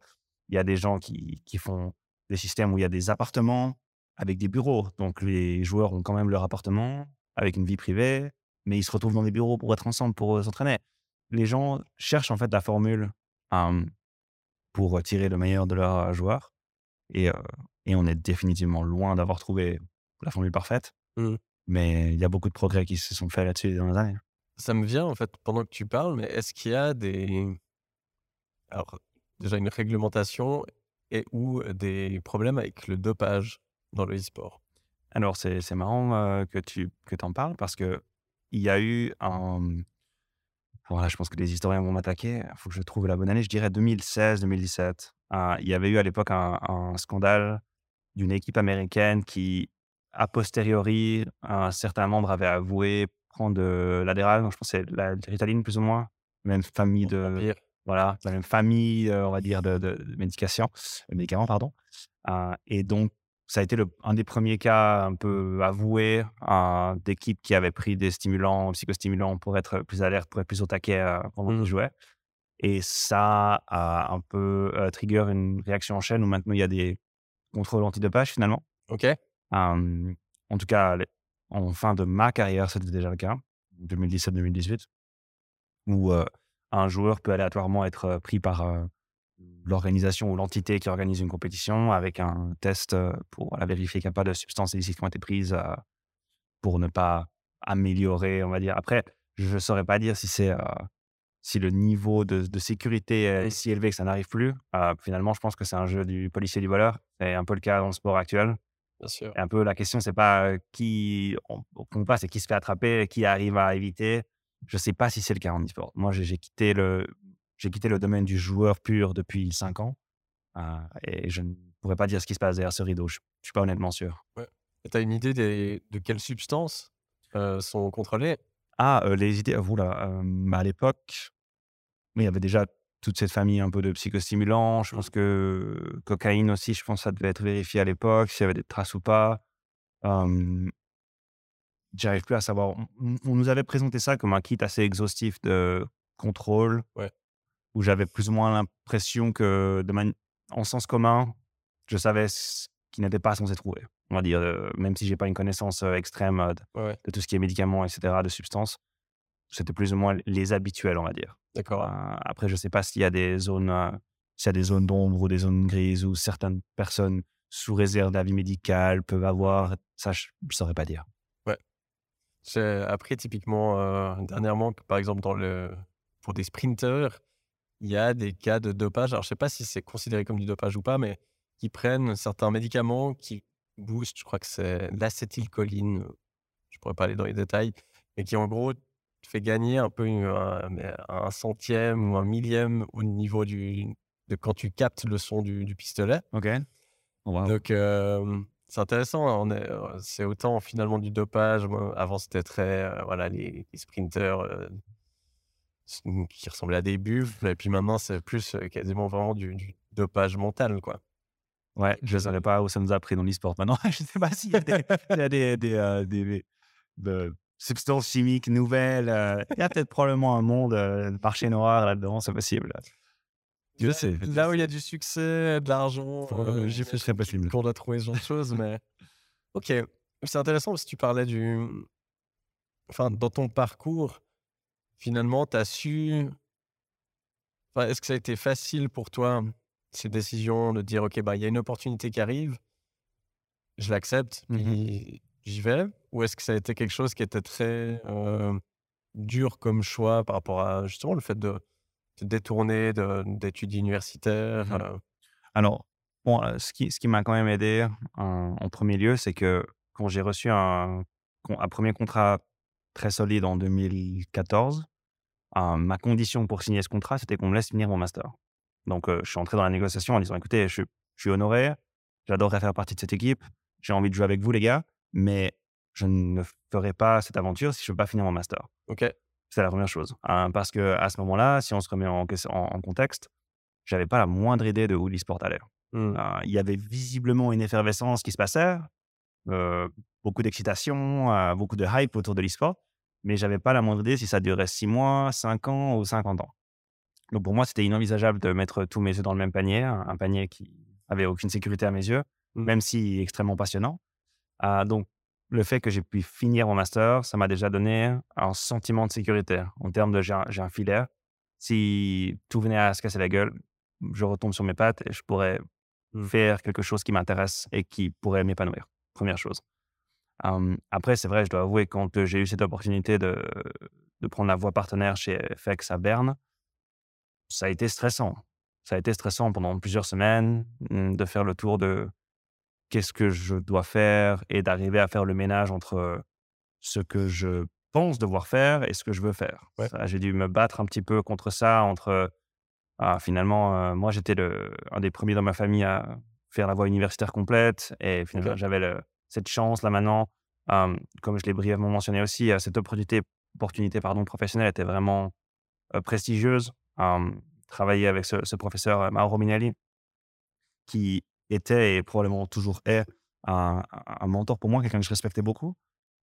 Il y a des gens qui, qui font des systèmes où il y a des appartements avec des bureaux. Donc les joueurs ont quand même leur appartement avec une vie privée, mais ils se retrouvent dans des bureaux pour être ensemble, pour s'entraîner. Les gens cherchent en fait la formule pour tirer le meilleur de leurs joueurs. Et, et on est définitivement loin d'avoir trouvé la formule parfaite. Mmh. Mais il y a beaucoup de progrès qui se sont faits là-dessus dans les années. Ça me vient, en fait, pendant que tu parles, mais est-ce qu'il y a des. Alors, déjà une réglementation et ou des problèmes avec le dopage dans le e-sport? Alors, c'est marrant que tu que en parles parce que il y a eu un. Voilà, je pense que les historiens vont m'attaquer. Il faut que je trouve la bonne année. Je dirais 2016-2017. il y avait eu à l'époque un, un scandale d'une équipe américaine qui, a posteriori, un certain membre avait avoué prendre de l'adéral. Je pense c'est la ritaline plus ou moins. Même famille de. Voilà, la même famille, on va dire, de, de, de médication, médicaments, pardon. et donc, ça a été le, un des premiers cas un peu avoués d'équipes qui avaient pris des stimulants, psychostimulants pour être plus alerte, pour être plus au taquet pendant qu'ils mmh. jouaient. Et ça a un peu trigger une réaction en chaîne où maintenant il y a des contrôles antidopage finalement. Ok. En tout cas, en fin de ma carrière, c'était déjà le cas, 2017-2018, où un joueur peut aléatoirement être pris par l'organisation ou l'entité qui organise une compétition avec un test pour vérifier qu'il n'y a pas de substances illicites qui ont été prises pour ne pas améliorer, on va dire. Après, je ne saurais pas dire si c'est si le niveau de, sécurité est si élevé que ça n'arrive plus. finalement, je pense que c'est un jeu du policier du voleur. C'est un peu le cas dans le sport actuel. Bien sûr. Et un peu la question, c'est pas qui on, on passe, c'est qui se fait attraper, qui arrive à éviter. Je ne sais pas si c'est le cas en e-sport. Moi, j'ai quitté le j'ai quitté le domaine du joueur pur depuis 5 ans et je ne pourrais pas dire ce qui se passe derrière ce rideau. Je ne suis pas honnêtement sûr. Ouais. Tu as une idée de quelles substances sont contrôlées? Ah, les idées, vous là, à l'époque, il y avait déjà toute cette famille un peu de psychostimulants. Je pense mmh. que cocaïne aussi, je pense que ça devait être vérifié à l'époque, s'il y avait des traces ou pas. J'arrive plus à savoir. On, on, nous avait présenté ça comme un kit assez exhaustif de contrôle. Ouais où j'avais plus ou moins l'impression que, de en sens commun, je savais ce qui n'était pas censé trouver. On va dire, euh, même si j'ai pas une connaissance euh, extrême euh, de, tout ce qui est médicaments, etc., de substances, c'était plus ou moins les habituels, on va dire. D'accord. après, je sais pas s'il y a des zones, s'il y a des zones d'ombre ou des zones grises où certaines personnes sous réserve d'avis médical peuvent avoir. Ça, je, ne saurais pas dire. Ouais. Après, typiquement, dernièrement, par exemple, dans le, pour des sprinteurs, il y a des cas de dopage. Alors, je ne sais pas si c'est considéré comme du dopage ou pas, mais qui prennent certains médicaments qui boostent, je crois que c'est l'acétylcholine, je ne pourrais pas aller dans les détails, mais qui en gros te fait gagner un peu un, centième ou un millième au niveau du, de quand tu captes le son du, pistolet. Ok. Oh, Donc, c'est intéressant. C'est autant finalement du dopage. avant, c'était très. voilà, les, les sprinters qui ressemblait à des buffles. Et puis maintenant, c'est plus quasiment vraiment du, dopage mental, quoi. Ouais, je ne savais pas où ça nous a pris dans l'e-sport. Maintenant, je ne sais pas s'il y a des, y a des, des, des, substances chimiques nouvelles. il y a peut-être probablement un monde, de marché noir là-dedans, c'est possible. Je sais. Là où il y a du succès, de l'argent, j'ai fait très possible. Qu'on doit trouver ce genre de choses, mais ok. C'est intéressant parce que tu parlais du. Enfin, dans ton parcours, finalement, tu as su. Est-ce que ça a été facile pour toi, ces décisions, de dire, OK, bah, il y a une opportunité qui arrive, je l'accepte, puis j'y vais? Ou est-ce que ça a été quelque chose qui était très dur comme choix par rapport à justement le fait de te détourner d'études universitaires mmh Alors, bon, ce qui, ce qui m'a quand même aidé en, en premier lieu, c'est que quand j'ai reçu un, un premier contrat très solide en 2014, ma condition pour signer ce contrat, c'était qu'on me laisse finir mon master. Donc, je suis entré dans la négociation en disant écoutez, je, suis honoré, j'adorerais faire partie de cette équipe, j'ai envie de jouer avec vous, les gars, mais je ne ferai pas cette aventure si je ne veux pas finir mon master. Ok. C'est la première chose. Hein, parce que à ce moment-là, si on se remet en, en, contexte, j'avais pas la moindre idée de où l'e-sport allait. Mmh. il y avait visiblement une effervescence qui se passait, beaucoup d'excitation, beaucoup de hype autour de l'e-sport mais j'avais pas la moindre idée si ça durait 6 mois, 5 ans ou 50 ans. Donc pour moi, c'était inenvisageable de mettre tous mes œufs dans le même panier, un panier qui avait aucune sécurité à mes yeux, mmh. même si extrêmement passionnant. Ah, donc le fait que j'ai pu finir mon master, ça m'a déjà donné un sentiment de sécurité en termes de j'ai un, filet. Si tout venait à se casser la gueule, je retombe sur mes pattes et je pourrais mmh. faire quelque chose qui m'intéresse et qui pourrait m'épanouir. Première chose après, c'est vrai, je dois avouer, quand j'ai eu cette opportunité de, de prendre la voie partenaire chez FX à Berne, ça a été stressant. Ça a été stressant pendant plusieurs semaines mmh, de faire le tour de qu'est-ce que je dois faire et d'arriver à faire le ménage entre ce que je pense devoir faire et ce que je veux faire. Ouais. J'ai dû me battre un petit peu contre ça, entre ah, finalement, euh, moi j'étais un des premiers dans ma famille à faire la voie universitaire complète et finalement j'avais cette chance là maintenant, euh, comme je l'ai brièvement mentionné aussi, cette opportunité, opportunité pardon, professionnelle était vraiment euh, prestigieuse. Travailler avec ce, ce professeur Mauro Minelli, qui était et probablement toujours est un, un mentor pour moi, quelqu'un que je respectais beaucoup.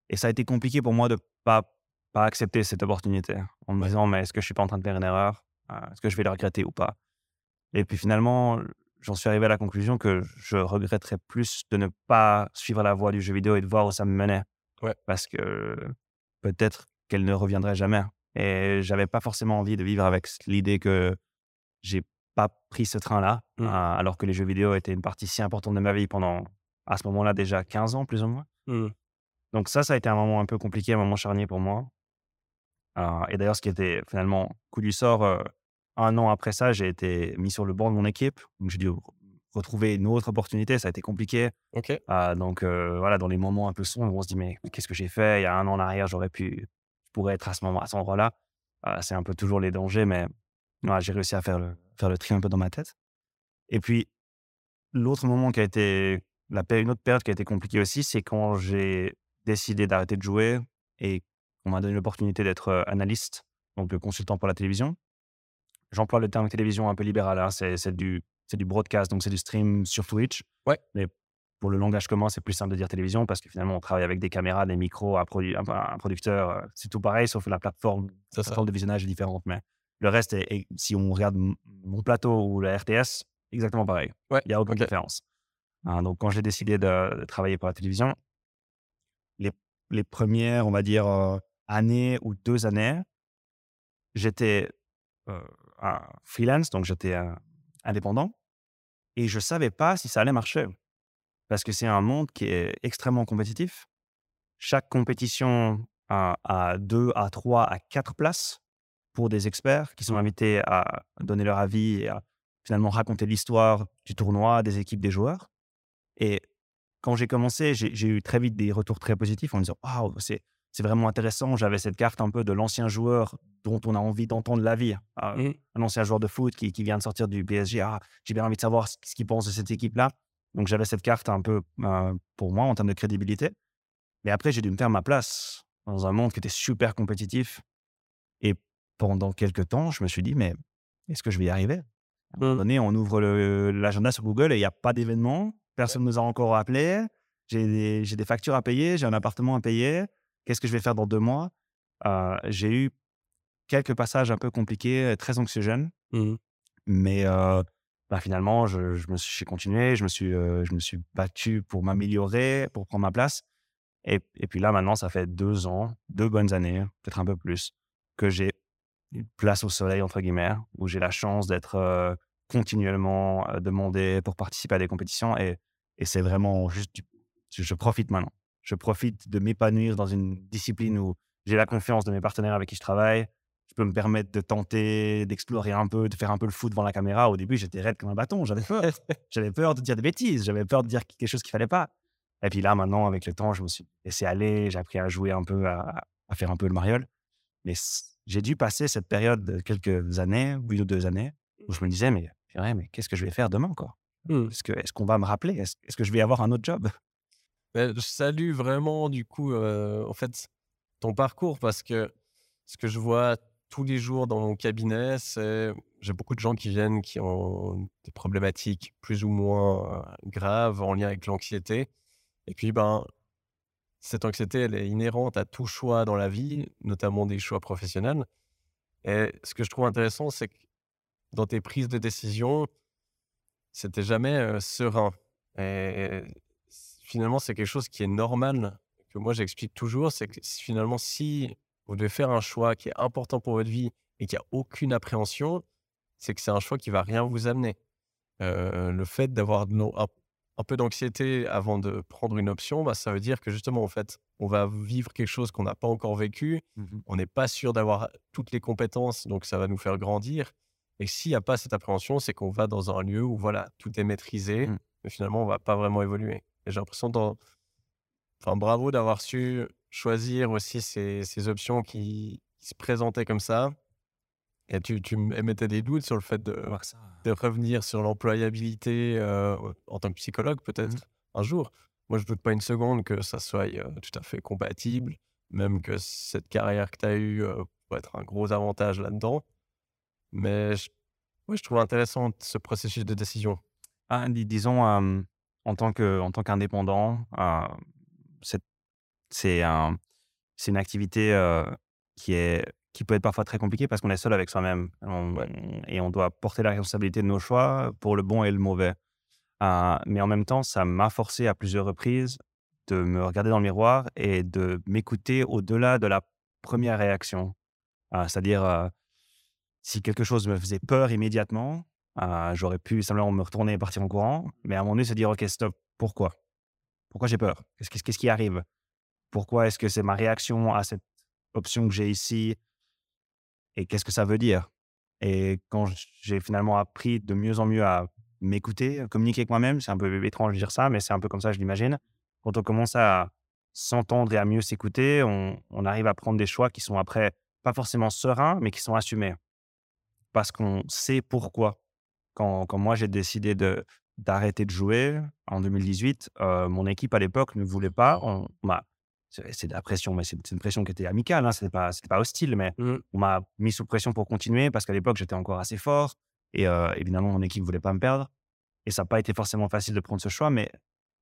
Et ça a été compliqué pour moi de pas pas accepter cette opportunité en me disant mais est-ce que je suis pas en train de faire une erreur? Euh, Est-ce que je vais le regretter ou pas? Et puis finalement, j'en suis arrivé à la conclusion que je regretterais plus de ne pas suivre la voie du jeu vidéo et de voir où ça me menait. Ouais. Parce que peut-être qu'elle ne reviendrait jamais. Et j'avais pas forcément envie de vivre avec l'idée que j'ai pas pris ce train-là, Mmh. euh, alors que les jeux vidéo étaient une partie si importante de ma vie pendant, à ce moment-là, déjà 15 ans, plus ou moins. Mmh. Donc ça, ça a été un moment un peu compliqué, un moment charnier pour moi. Euh, et d'ailleurs, ce qui était finalement coup du sort, euh, un an après ça, j'ai été mis sur le banc de mon équipe. Donc j'ai dû re- retrouver une autre opportunité. Ça a été compliqué. Euh, donc voilà, dans les moments un peu sombres, on se dit mais qu'est-ce que j'ai fait? Il y a un an en arrière, j'aurais pu, je pourrais être à ce moment, à cet endroit-là. C'est un peu toujours les dangers, mais voilà, j'ai réussi à faire le, faire le tri un peu dans ma tête. Et puis l'autre moment qui a été la une autre période qui a été compliquée aussi, c'est quand j'ai décidé d'arrêter de jouer et qu'on m'a donné l'opportunité d'être analyste, donc le consultant pour la télévision. J'emploie le terme télévision un peu libéral, hein, c'est du, broadcast, donc c'est du stream sur Twitch. Ouais. Mais pour le langage commun, c'est plus simple de dire télévision parce que finalement, on travaille avec des caméras, des micros, un, produ- un- un producteur. C'est tout pareil, sauf la plateforme, la plateforme de visionnage est différente. Mais le reste, est, est- si on regarde mon plateau ou la RTS, exactement pareil. Ouais. Il n'y a aucune différence. Hein, donc, quand j'ai décidé de, de travailler pour la télévision, les, les premières, on va dire, euh, années ou deux années, j'étais euh, un freelance, donc j'étais euh, indépendant, et je savais pas si ça allait marcher. Parce que c'est un monde qui est extrêmement compétitif. Chaque compétition a, a deux, à trois, à quatre places pour des experts qui sont invités à donner leur avis et à finalement raconter l'histoire du tournoi, des équipes, des joueurs. Et quand j'ai commencé, j'ai eu très vite des retours très positifs en disant Waouh, c'est c'est vraiment intéressant. J'avais cette carte un peu de l'ancien joueur dont on a envie d'entendre l'avis. Ah, Mmh. Un ancien joueur de foot qui, qui vient de sortir du PSG. Ah, j'ai bien envie de savoir ce, ce qu'il pense de cette équipe-là. Donc j'avais cette carte un peu euh, pour moi en termes de crédibilité. Mais après, j'ai dû me faire ma place dans un monde qui était super compétitif. Et pendant quelques temps, je me suis dit, mais est-ce que je vais y arriver? À un moment Mmh. donné, on ouvre l'agenda sur Google et il n'y a pas d'événement. Personne ne nous a encore appelés. J'ai des, factures à payer, j'ai un appartement à payer. Qu'est-ce que je vais faire dans deux mois? Euh, J'ai eu quelques passages un peu compliqués, très anxiogènes. Mmh. Mais euh, bah, finalement, je, je me suis, continué, je me suis, euh, je me suis battu pour m'améliorer, pour prendre ma place. Et, et puis là, maintenant, ça fait deux ans, deux bonnes années, peut-être un peu plus, que j'ai une place au soleil, entre guillemets, où j'ai la chance d'être continuellement demandé pour participer à des compétitions. Et, et c'est vraiment juste, du- je, profite maintenant. Je profite de m'épanouir dans une discipline où j'ai la confiance de mes partenaires avec qui je travaille. Je peux me permettre de tenter, d'explorer un peu, de faire un peu le foot devant la caméra. Au début, j'étais raide comme un bâton. J'avais peur. J'avais peur de dire des bêtises. J'avais peur de dire quelque chose qu'il fallait pas. Et puis là, maintenant, avec le temps, je me suis laissé aller. J'ai appris à jouer un peu, à, à faire un peu le mariole. Mais j'ai dû passer cette période de quelques années, une ou deux années, où je me disais, mais, mais qu'est-ce que je vais faire demain, quoi? Mmh. Est-ce que- est-ce qu'on va me rappeler? Est-ce est-ce que je vais avoir un autre job? Mais je salue vraiment, du coup, euh, en fait, ton parcours parce que ce que je vois tous les jours dans mon cabinet, c'est j'ai beaucoup de gens qui viennent qui ont des problématiques plus ou moins graves en lien avec l'anxiété. Et puis, ben, cette anxiété, elle est inhérente à tout choix dans la vie, notamment des choix professionnels. Et ce que je trouve intéressant, c'est que dans tes prises de décision, c'était jamais euh, serein. Et finalement, c'est quelque chose qui est normal, que moi j'explique toujours, c'est que si- finalement, si vous devez faire un choix qui est important pour votre vie et qu'il n'y a aucune appréhension, c'est que c'est un choix qui va rien vous amener. Euh, le fait d'avoir un, peu d'anxiété avant de prendre une option, bah, ça veut dire que justement, en fait, on va vivre quelque chose qu'on n'a pas encore vécu, on n'est pas sûr d'avoir toutes les compétences, donc ça va nous faire grandir. Et s'il n'y a pas cette appréhension, c'est qu'on va dans un lieu où voilà, tout est maîtrisé, Mm. mais finalement, on va pas vraiment évoluer. Et j'ai l'impression, dans... enfin, bravo d'avoir su choisir aussi ces, ces options qui, qui se présentaient comme ça. Et tu, tu émettais des doutes sur le fait de, de revenir sur l'employabilité euh, en tant que psychologue, peut-être Mmh. un jour? Moi, je doute pas une seconde que ça soit euh, tout à fait compatible, même que cette carrière que tu as eue euh, pourrait être un gros avantage là-dedans. Mais je, ouais, je trouve intéressant ce processus de décision. Ah, dis- disons, euh, en tant qu'indépendant, euh, c'est, un, une activité euh, qui est, qui peut être parfois très compliquée parce qu'on est seul avec soi-même Ouais. et on doit porter la responsabilité de nos choix pour le bon et le mauvais. Euh, mais en même temps, ça m'a forcé à plusieurs reprises de me regarder dans le miroir et de m'écouter au-delà de la première réaction. Euh, c'est-à-dire, euh, si quelque chose me faisait peur immédiatement, j'aurais pu simplement me retourner et partir en courant. Mais à un moment donné, se dire, OK, stop, pourquoi? Pourquoi j'ai peur? Qu'est-ce qui arrive? Pourquoi est-ce que c'est ma réaction à cette option que j'ai ici Et qu'est-ce que ça veut dire? Et quand j'ai finalement appris de mieux en mieux à m'écouter, communiquer avec moi-même, c'est un peu étrange de dire ça, mais c'est un peu comme ça, je l'imagine. Quand on commence à s'entendre et à mieux s'écouter, on, arrive à prendre des choix qui sont après pas forcément sereins, mais qui sont assumés. Parce qu'on sait pourquoi. Quand, moi j'ai décidé de d'arrêter de jouer en 2018, euh, mon équipe à l'époque ne voulait pas. On m'a- c'est de la pression, mais c'est une pression qui était amicale, hein, c'était pas, pas hostile, mais Mhm. on m'a mis sous pression pour continuer parce qu'à l'époque j'étais encore assez fort et euh, évidemment mon équipe voulait pas me perdre et ça n'a pas été forcément facile de prendre ce choix, mais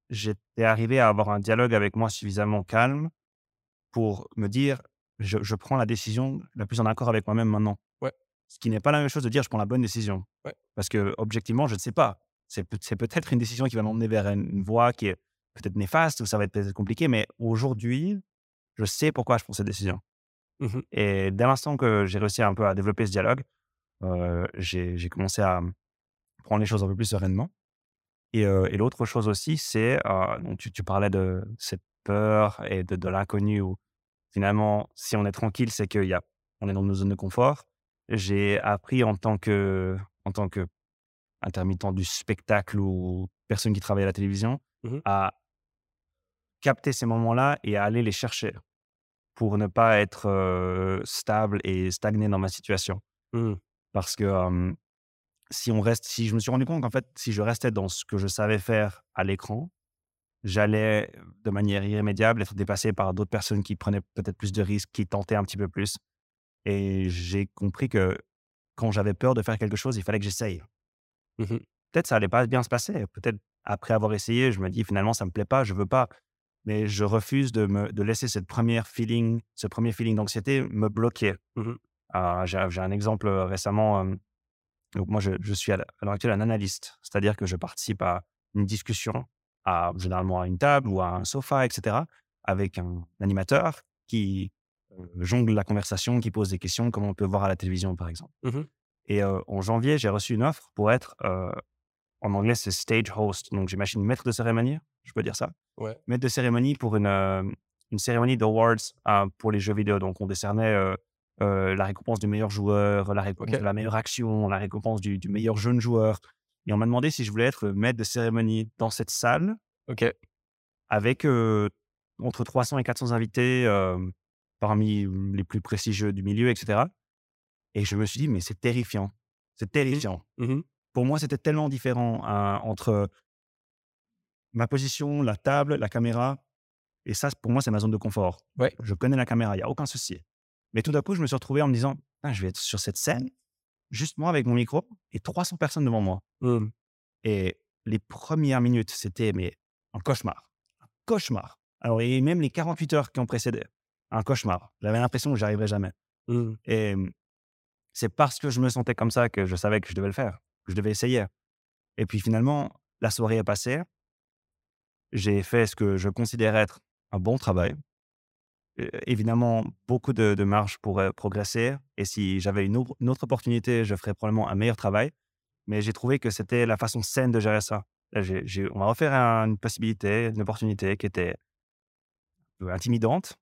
j'étais arrivé à avoir un dialogue avec moi suffisamment calme pour me dire je, je prends la décision la plus en accord avec moi-même maintenant. Ouais. Ce qui n'est pas la même chose de dire je prends la bonne décision. Ouais. Parce que objectivement, je ne sais pas. C'est peut- c'est peut-être une décision qui va m'emmener vers une, une voie qui est peut-être néfaste ou ça va être peut-être compliqué, mais aujourd'hui, je sais pourquoi je prends cette décision. Mhm. Et dès l'instant que j'ai réussi un peu à développer ce dialogue, euh, j'ai commencé à prendre les choses un peu plus sereinement. Et, euh, et l'autre chose aussi, c'est, euh, donc tu, tu parlais de cette peur et de, de l'inconnu où finalement, si on est tranquille, c'est qu'on est dans nos zones de confort. J'ai appris en tant que, en tant que intermittent du spectacle ou personne qui travaille à la télévision Mhm. à capter ces moments-là et à aller les chercher pour ne pas être euh, stable et stagné dans ma situation. Mhm. Parce que euh, si on reste, si je me suis rendu compte qu'en fait, si je restais dans ce que je savais faire à l'écran, j'allais de manière irrémédiable être dépassé par d'autres personnes qui prenaient peut-être plus de risques, qui tentaient un petit peu plus. Et j'ai compris que quand j'avais peur de faire quelque chose, il fallait que j'essaye. Mhm. Peut-être ça allait pas bien se passer. Peut-être après avoir essayé, je me dis finalement ça me plaît pas, je veux pas. Mais je refuse de me de laisser cette première feeling, ce premier feeling d'anxiété me bloquer. Mhm. Ah, j'ai un exemple euh, récemment. donc moi, je, je suis à l'heure actuelle un analyste, c'est-à-dire que je participe à une discussion, à, généralement à une table ou à un sofa, etc., avec un animateur qui euh, jongle la conversation, qui pose des questions, comme on peut voir à la télévision, par exemple. Mhm. Et euh, en janvier, j'ai reçu une offre pour être, euh, en anglais, c'est stage host. Donc j'imagine maître de cérémonie, je peux dire ça. Ouais. Maître de cérémonie pour une, euh, une cérémonie d'awards euh, pour les jeux vidéo. Donc on décernait euh, euh, la récompense du meilleur joueur, la récompense de la meilleure action, la récompense du, du meilleur jeune joueur. Et on m'a demandé si je voulais être maître de cérémonie dans cette salle Ok. avec entre 300 et 400 invités parmi les plus prestigieux du milieu, etc. Et je me suis dit, mais c'est terrifiant. C'est terrifiant. Mhm. Pour moi, c'était tellement différent hein, entre ma position, la table, la caméra. Et ça, pour moi, c'est ma zone de confort. Ouais. Je connais la caméra, il n'y a aucun souci. Mais tout d'un coup, je me suis retrouvé en me disant, Putain, je vais être sur cette scène, juste moi avec mon micro et 300 personnes devant moi. Mhm. Et les premières minutes, c'était mais un cauchemar. Un cauchemar. Alors, et même les 48 heures qui ont précédé, un cauchemar. J'avais l'impression que j'arriverais jamais. Mhm. Et hum, c'est parce que je me sentais comme ça que je savais que je devais le faire, que je devais essayer. Et puis finalement, la soirée est passée. J'ai fait ce que je considère être un bon travail. Évidemment, beaucoup de, de marge pour progresser. Et si j'avais une, autre- opportunité, je ferais probablement un meilleur travail. Mais j'ai trouvé que c'était la façon saine de gérer ça. On m'a offert un- une possibilité, une opportunité qui était intimidante.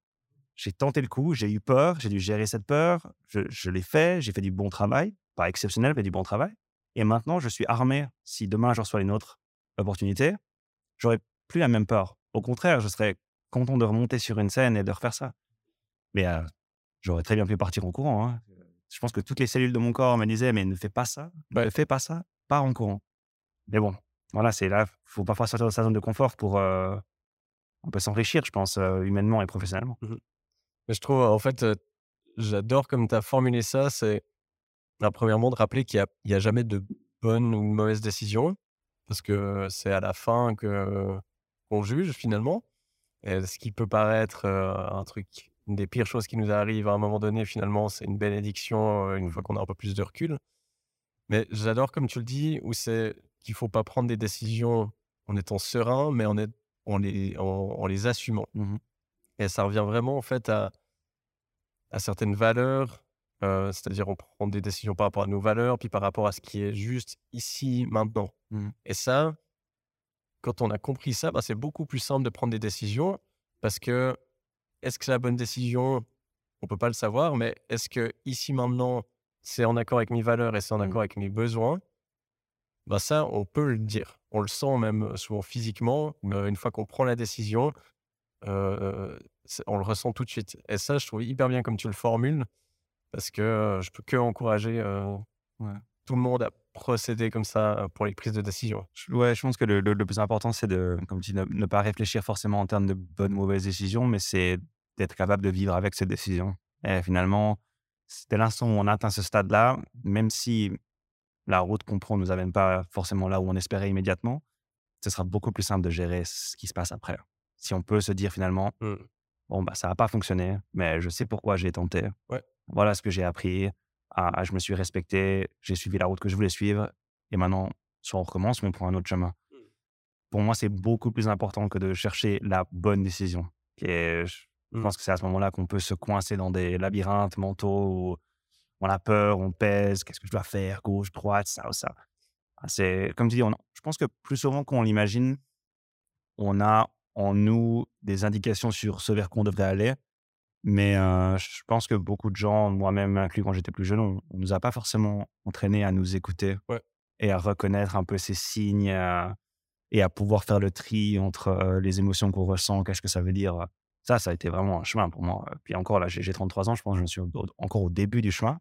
J'ai tenté le coup, j'ai eu peur, j'ai dû gérer cette peur. Je, je l'ai fait, j'ai fait du bon travail. Pas exceptionnel, mais du bon travail. Et maintenant, je suis armé. Si demain, je reçois une autre opportunité, j'aurais plus la même peur. Au contraire, je serais content de remonter sur une scène et de refaire ça. Mais euh, j'aurais très bien pu partir en courant. hein. Je pense que toutes les cellules de mon corps me disaient, mais ne fais pas ça, ne fais pas ça, pars en courant. Mais bon, voilà, c'est là, faut parfois sortir de sa zone de confort pour euh, un peu s'enrichir, je pense, euh, humainement et professionnellement. Mais je trouve, en fait, j'adore comme tu as formulé ça. C'est, premièrement, de rappeler qu'il n'y a, a jamais de bonne ou de mauvaise décision, parce que c'est à la fin que qu'on juge finalement. Et ce qui peut paraître euh, un truc, une des pires choses qui nous arrive à un moment donné, finalement, c'est une bénédiction euh, une fois qu'on a un peu plus de recul. Mais j'adore, comme tu le dis, où c'est qu'il faut pas prendre des décisions en étant serein, mais en, est- en, les, en, en les assumant. Mhm. Et ça revient vraiment en fait à, à certaines valeurs, euh, c'est-à-dire on prend des décisions par rapport à nos valeurs, puis par rapport à ce qui est juste ici, maintenant. Mhm. Et ça, quand on a compris ça, bah, c'est beaucoup plus simple de prendre des décisions parce que est-ce que c'est la bonne décision? On peut pas le savoir, mais est-ce que ici, maintenant, c'est en accord avec mes valeurs et c'est en Mhm. accord avec mes besoins? Bah ça, on peut le dire. On le sent même euh, souvent physiquement. mais une fois qu'on prend la décision, euh, c'est- on le ressent tout de suite. Et ça, je trouve hyper bien comme tu le formules, parce que euh, je peux que encourager euh, Ouais. Tout le monde à procéder comme ça euh, pour les prises de décision. Ouais, je pense que le, le- le plus important, c'est de, comme tu dis, ne, ne pas réfléchir forcément en termes de bonnes ou mauvaises décisions, mais c'est d'être capable de vivre avec ces décisions. Et finalement, dès l'instant où on atteint ce stade-là, même si la route qu'on prend ne nous amène pas forcément là où on espérait immédiatement, ce sera beaucoup plus simple de gérer ce qui se passe après. Si on peut se dire finalement, Mm. bon, bah, ça n'a pas fonctionné, mais je sais pourquoi j'ai tenté. Ouais. Voilà ce que j'ai appris. Je me suis respecté, j'ai suivi la route que je voulais suivre. Et maintenant, soit on recommence, ou on prend un autre chemin. Mm. Pour moi, c'est beaucoup plus important que de chercher la bonne décision. Et je je Mm. pense que c'est à ce moment-là qu'on peut se coincer dans des labyrinthes mentaux où on a peur, on pèse, qu'est-ce que je dois faire, gauche, droite, ça ou ça. Ah, C'est comme tu dis, on, je pense que plus souvent qu'on l'imagine, on a en nous des indications sur ce vers quoi on devrait aller. Mais euh, je pense que beaucoup de gens, moi-même inclus quand j'étais plus jeune, on, on nous a pas forcément entraînés à nous écouter Ouais. et à reconnaître un peu ces signes et à pouvoir faire le tri entre euh, les émotions qu'on ressent, qu'est-ce que ça veut dire. Ça, ça a été vraiment un chemin pour moi. Puis encore là, j'ai j'ai 33 ans, je pense que je suis au- encore au début du chemin.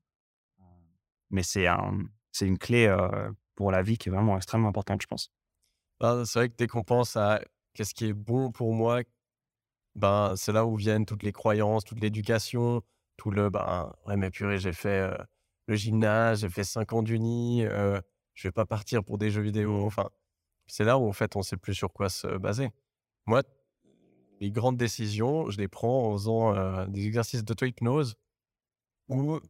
Mais c'est un, une clé euh, pour la vie qui est vraiment extrêmement importante, je pense. Ben, c'est vrai que dès qu'on pense à qu'est-ce qui est bon pour moi, ben, c'est là où viennent toutes les croyances, toute l'éducation, tout le ben, ouais, mais purée, j'ai fait euh, le gymnase, j'ai fait 5 ans d'uni, euh, je vais pas partir pour des jeux vidéo. Enfin, c'est là où en fait on sait plus sur quoi se baser. Moi, les grandes décisions, je les prends en faisant euh, des exercices d'auto-hypnose où il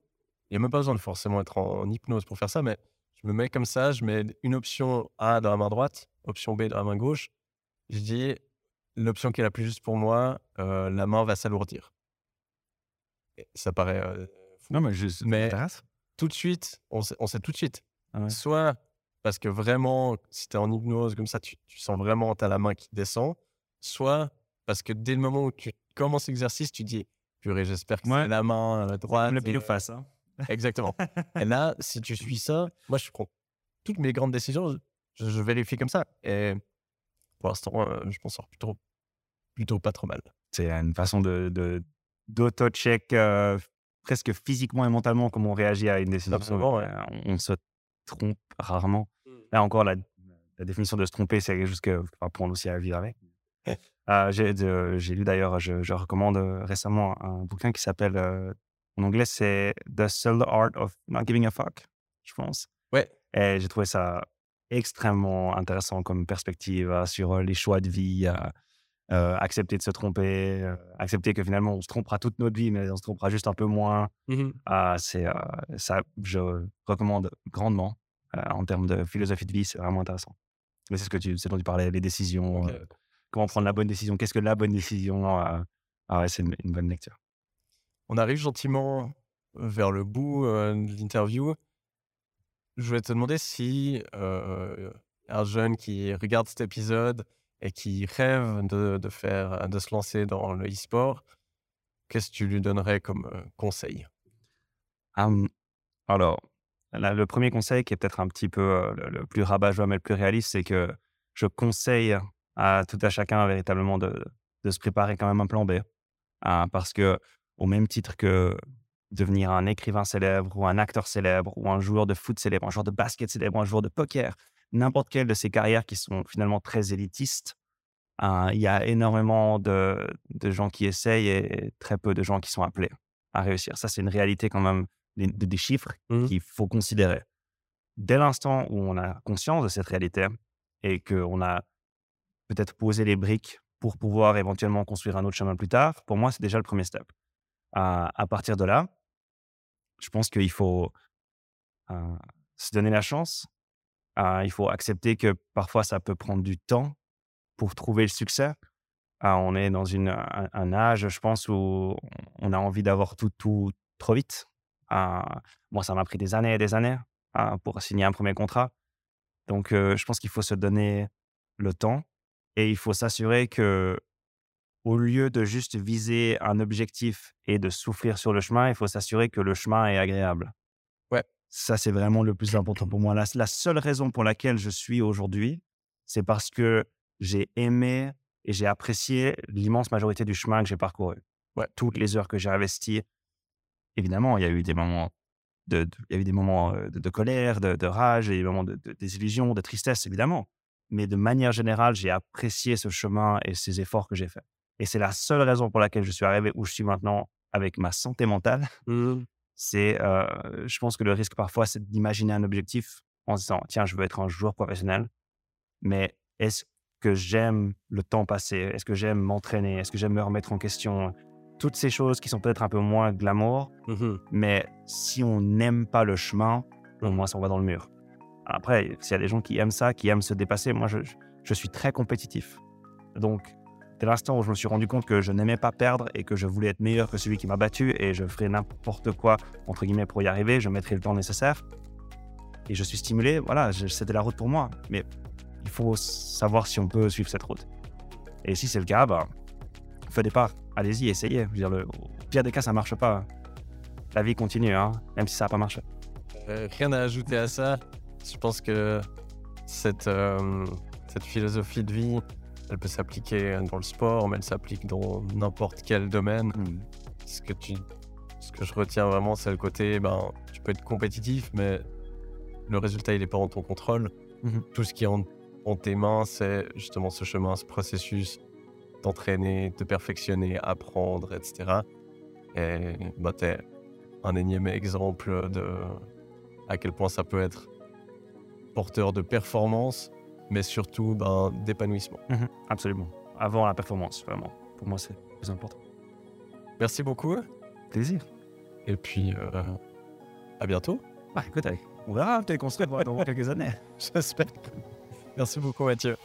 n'y a même pas besoin de forcément être en, en hypnose pour faire ça, mais je me mets comme ça, je mets une option A dans la main droite, option B dans la main gauche. Je dis l'option qui est la plus juste pour moi, euh, la main va s'alourdir. Ça paraît euh. Non, mais je, Mais- tout de suite, on sait, on sait tout de suite. Ah ouais. Soit parce que vraiment, si tu es en hypnose comme ça, tu, tu sens vraiment tu as la main qui descend. Soit parce que dès le moment où tu commences l'exercice, tu dis purée, j'espère que Ouais. c'est la main droite. le pile face. Hein. Exactement. et là, si tu suis ça, moi, je prends toutes mes grandes décisions, je, je vérifie comme ça. Et pour l'instant, euh, je m'en sors plutôt, plutôt pas trop mal. C'est une façon de, de- d'auto-check euh, presque physiquement et mentalement comment on réagit à une décision. Absolument, ouais. Euh, on, on se trompe rarement. Là encore, la, la définition de se tromper, c'est quelque chose faut apprendre aussi à vivre avec. Euh, j'ai, lu d'ailleurs, je, je recommande récemment un bouquin qui s'appelle, euh, en anglais, c'est The Subtle Art of Not Giving a Fuck, je pense. Ouais. Et j'ai trouvé ça extrêmement intéressant comme perspective euh, sur les choix de vie, euh, euh, accepter de se tromper, euh, accepter que finalement on se trompera toute notre vie, mais on se trompera juste un peu moins. Ah, c'est euh, ça, je recommande grandement euh, en termes de philosophie de vie, c'est vraiment intéressant. Mais c'est ce que tu, c'est dont tu parlais, les décisions, euh, comment prendre la bonne décision, qu'est-ce que la bonne décision. euh, ah ouais, c'est une, une bonne lecture. On arrive gentiment vers le bout euh, de l'interview. Je voulais te demander si un jeune qui regarde cet épisode et qui rêve de, de faire, de se lancer dans le e-sport, qu'est-ce que tu lui donnerais comme conseil? Alors, le premier conseil qui est peut-être un petit peu le, le plus rabat-joie mais le plus réaliste, c'est que je conseille à tout à chacun véritablement de, de se préparer quand même un plan B. Hein, parce que, au même titre que devenir un écrivain célèbre ou un acteur célèbre ou un joueur de foot célèbre, un joueur de basket célèbre, un joueur de poker, n'importe quelle de ces carrières qui sont finalement très élitistes, hein, il y a énormément de, gens qui essayent et très peu de gens qui sont appelés à réussir. Ça, c'est une réalité quand même, des, des chiffres mmh qu'il faut considérer. Dès l'instant où on a conscience de cette réalité et qu'on a peut-être posé les briques pour pouvoir éventuellement construire un autre chemin plus tard, pour moi, c'est déjà le premier step. à partir de là, je pense qu'il faut se donner la chance. il faut accepter que parfois, ça peut prendre du temps pour trouver le succès. on est dans une, un, âge, je pense, où on a envie d'avoir tout, tout trop vite. moi, ça m'a pris des années et des années pour signer un premier contrat. Donc, je pense qu'il faut se donner le temps et il faut s'assurer que, au lieu de juste viser un objectif et de souffrir sur le chemin, il faut s'assurer que le chemin est agréable. Ouais. Ça, c'est vraiment le plus important pour moi. La, la seule raison pour laquelle je suis aujourd'hui, c'est parce que j'ai aimé et j'ai apprécié l'immense majorité du chemin que j'ai parcouru. Ouais. Toutes les heures que j'ai investies. Évidemment, il y a eu des moments de, il y a eu des moments de, colère, de, rage, et des moments de, désillusion, de tristesse, évidemment mais de manière générale, j'ai apprécié ce chemin et ces efforts que j'ai faits. Et c'est la seule raison pour laquelle je suis arrivé où je suis maintenant avec ma santé mentale. Mmh. C'est, euh, je pense que le risque parfois, c'est d'imaginer un objectif en se disant, tiens, je veux être un joueur professionnel, mais est-ce que j'aime le temps passé? Est-ce que j'aime m'entraîner? Est-ce que j'aime me remettre en question Toutes ces choses qui sont peut-être un peu moins glamour, mmh mais si on n'aime pas le chemin, au moins, ça, on va dans le mur. Après, s'il y a des gens qui aiment ça, qui aiment se dépasser, moi, je, je suis très compétitif. Donc, dès l'instant où je me suis rendu compte que je n'aimais pas perdre et que je voulais être meilleur que celui qui m'a battu et je ferais n'importe quoi, entre guillemets, pour y arriver, je mettrais le temps nécessaire. Et je suis stimulé, voilà, c'était la route pour moi. Mais il faut savoir si on peut suivre cette route. Et si c'est le cas, bah, feu départ, allez-y, essayez. Dire, le, au pire des cas, ça marche pas. La vie continue, hein, même si ça n'a pas marché. Euh, rien à ajouter à ça. Je pense que cette, euh, cette philosophie de vie, elle peut s'appliquer dans le sport, mais elle s'applique dans n'importe quel domaine. Hmm. Ce, que tu, ce que je retiens vraiment, c'est le côté, ben, tu peux être compétitif, mais le résultat, il n'est pas en ton contrôle. Hmm. Tout ce qui est en, tes mains, c'est justement ce chemin, ce processus d'entraîner, de perfectionner, apprendre, etc. Et bah, tu es un énième exemple de à quel point ça peut être porteur de performance, mais surtout ben, d'épanouissement. Mhm. absolument. Avant la performance, vraiment. Pour moi, c'est plus important. Merci beaucoup. Plaisir. Et puis, euh, à bientôt. Bah, écoute, on verra, peut-être construire dans quelques années. J'espère. Merci beaucoup, Mathieu.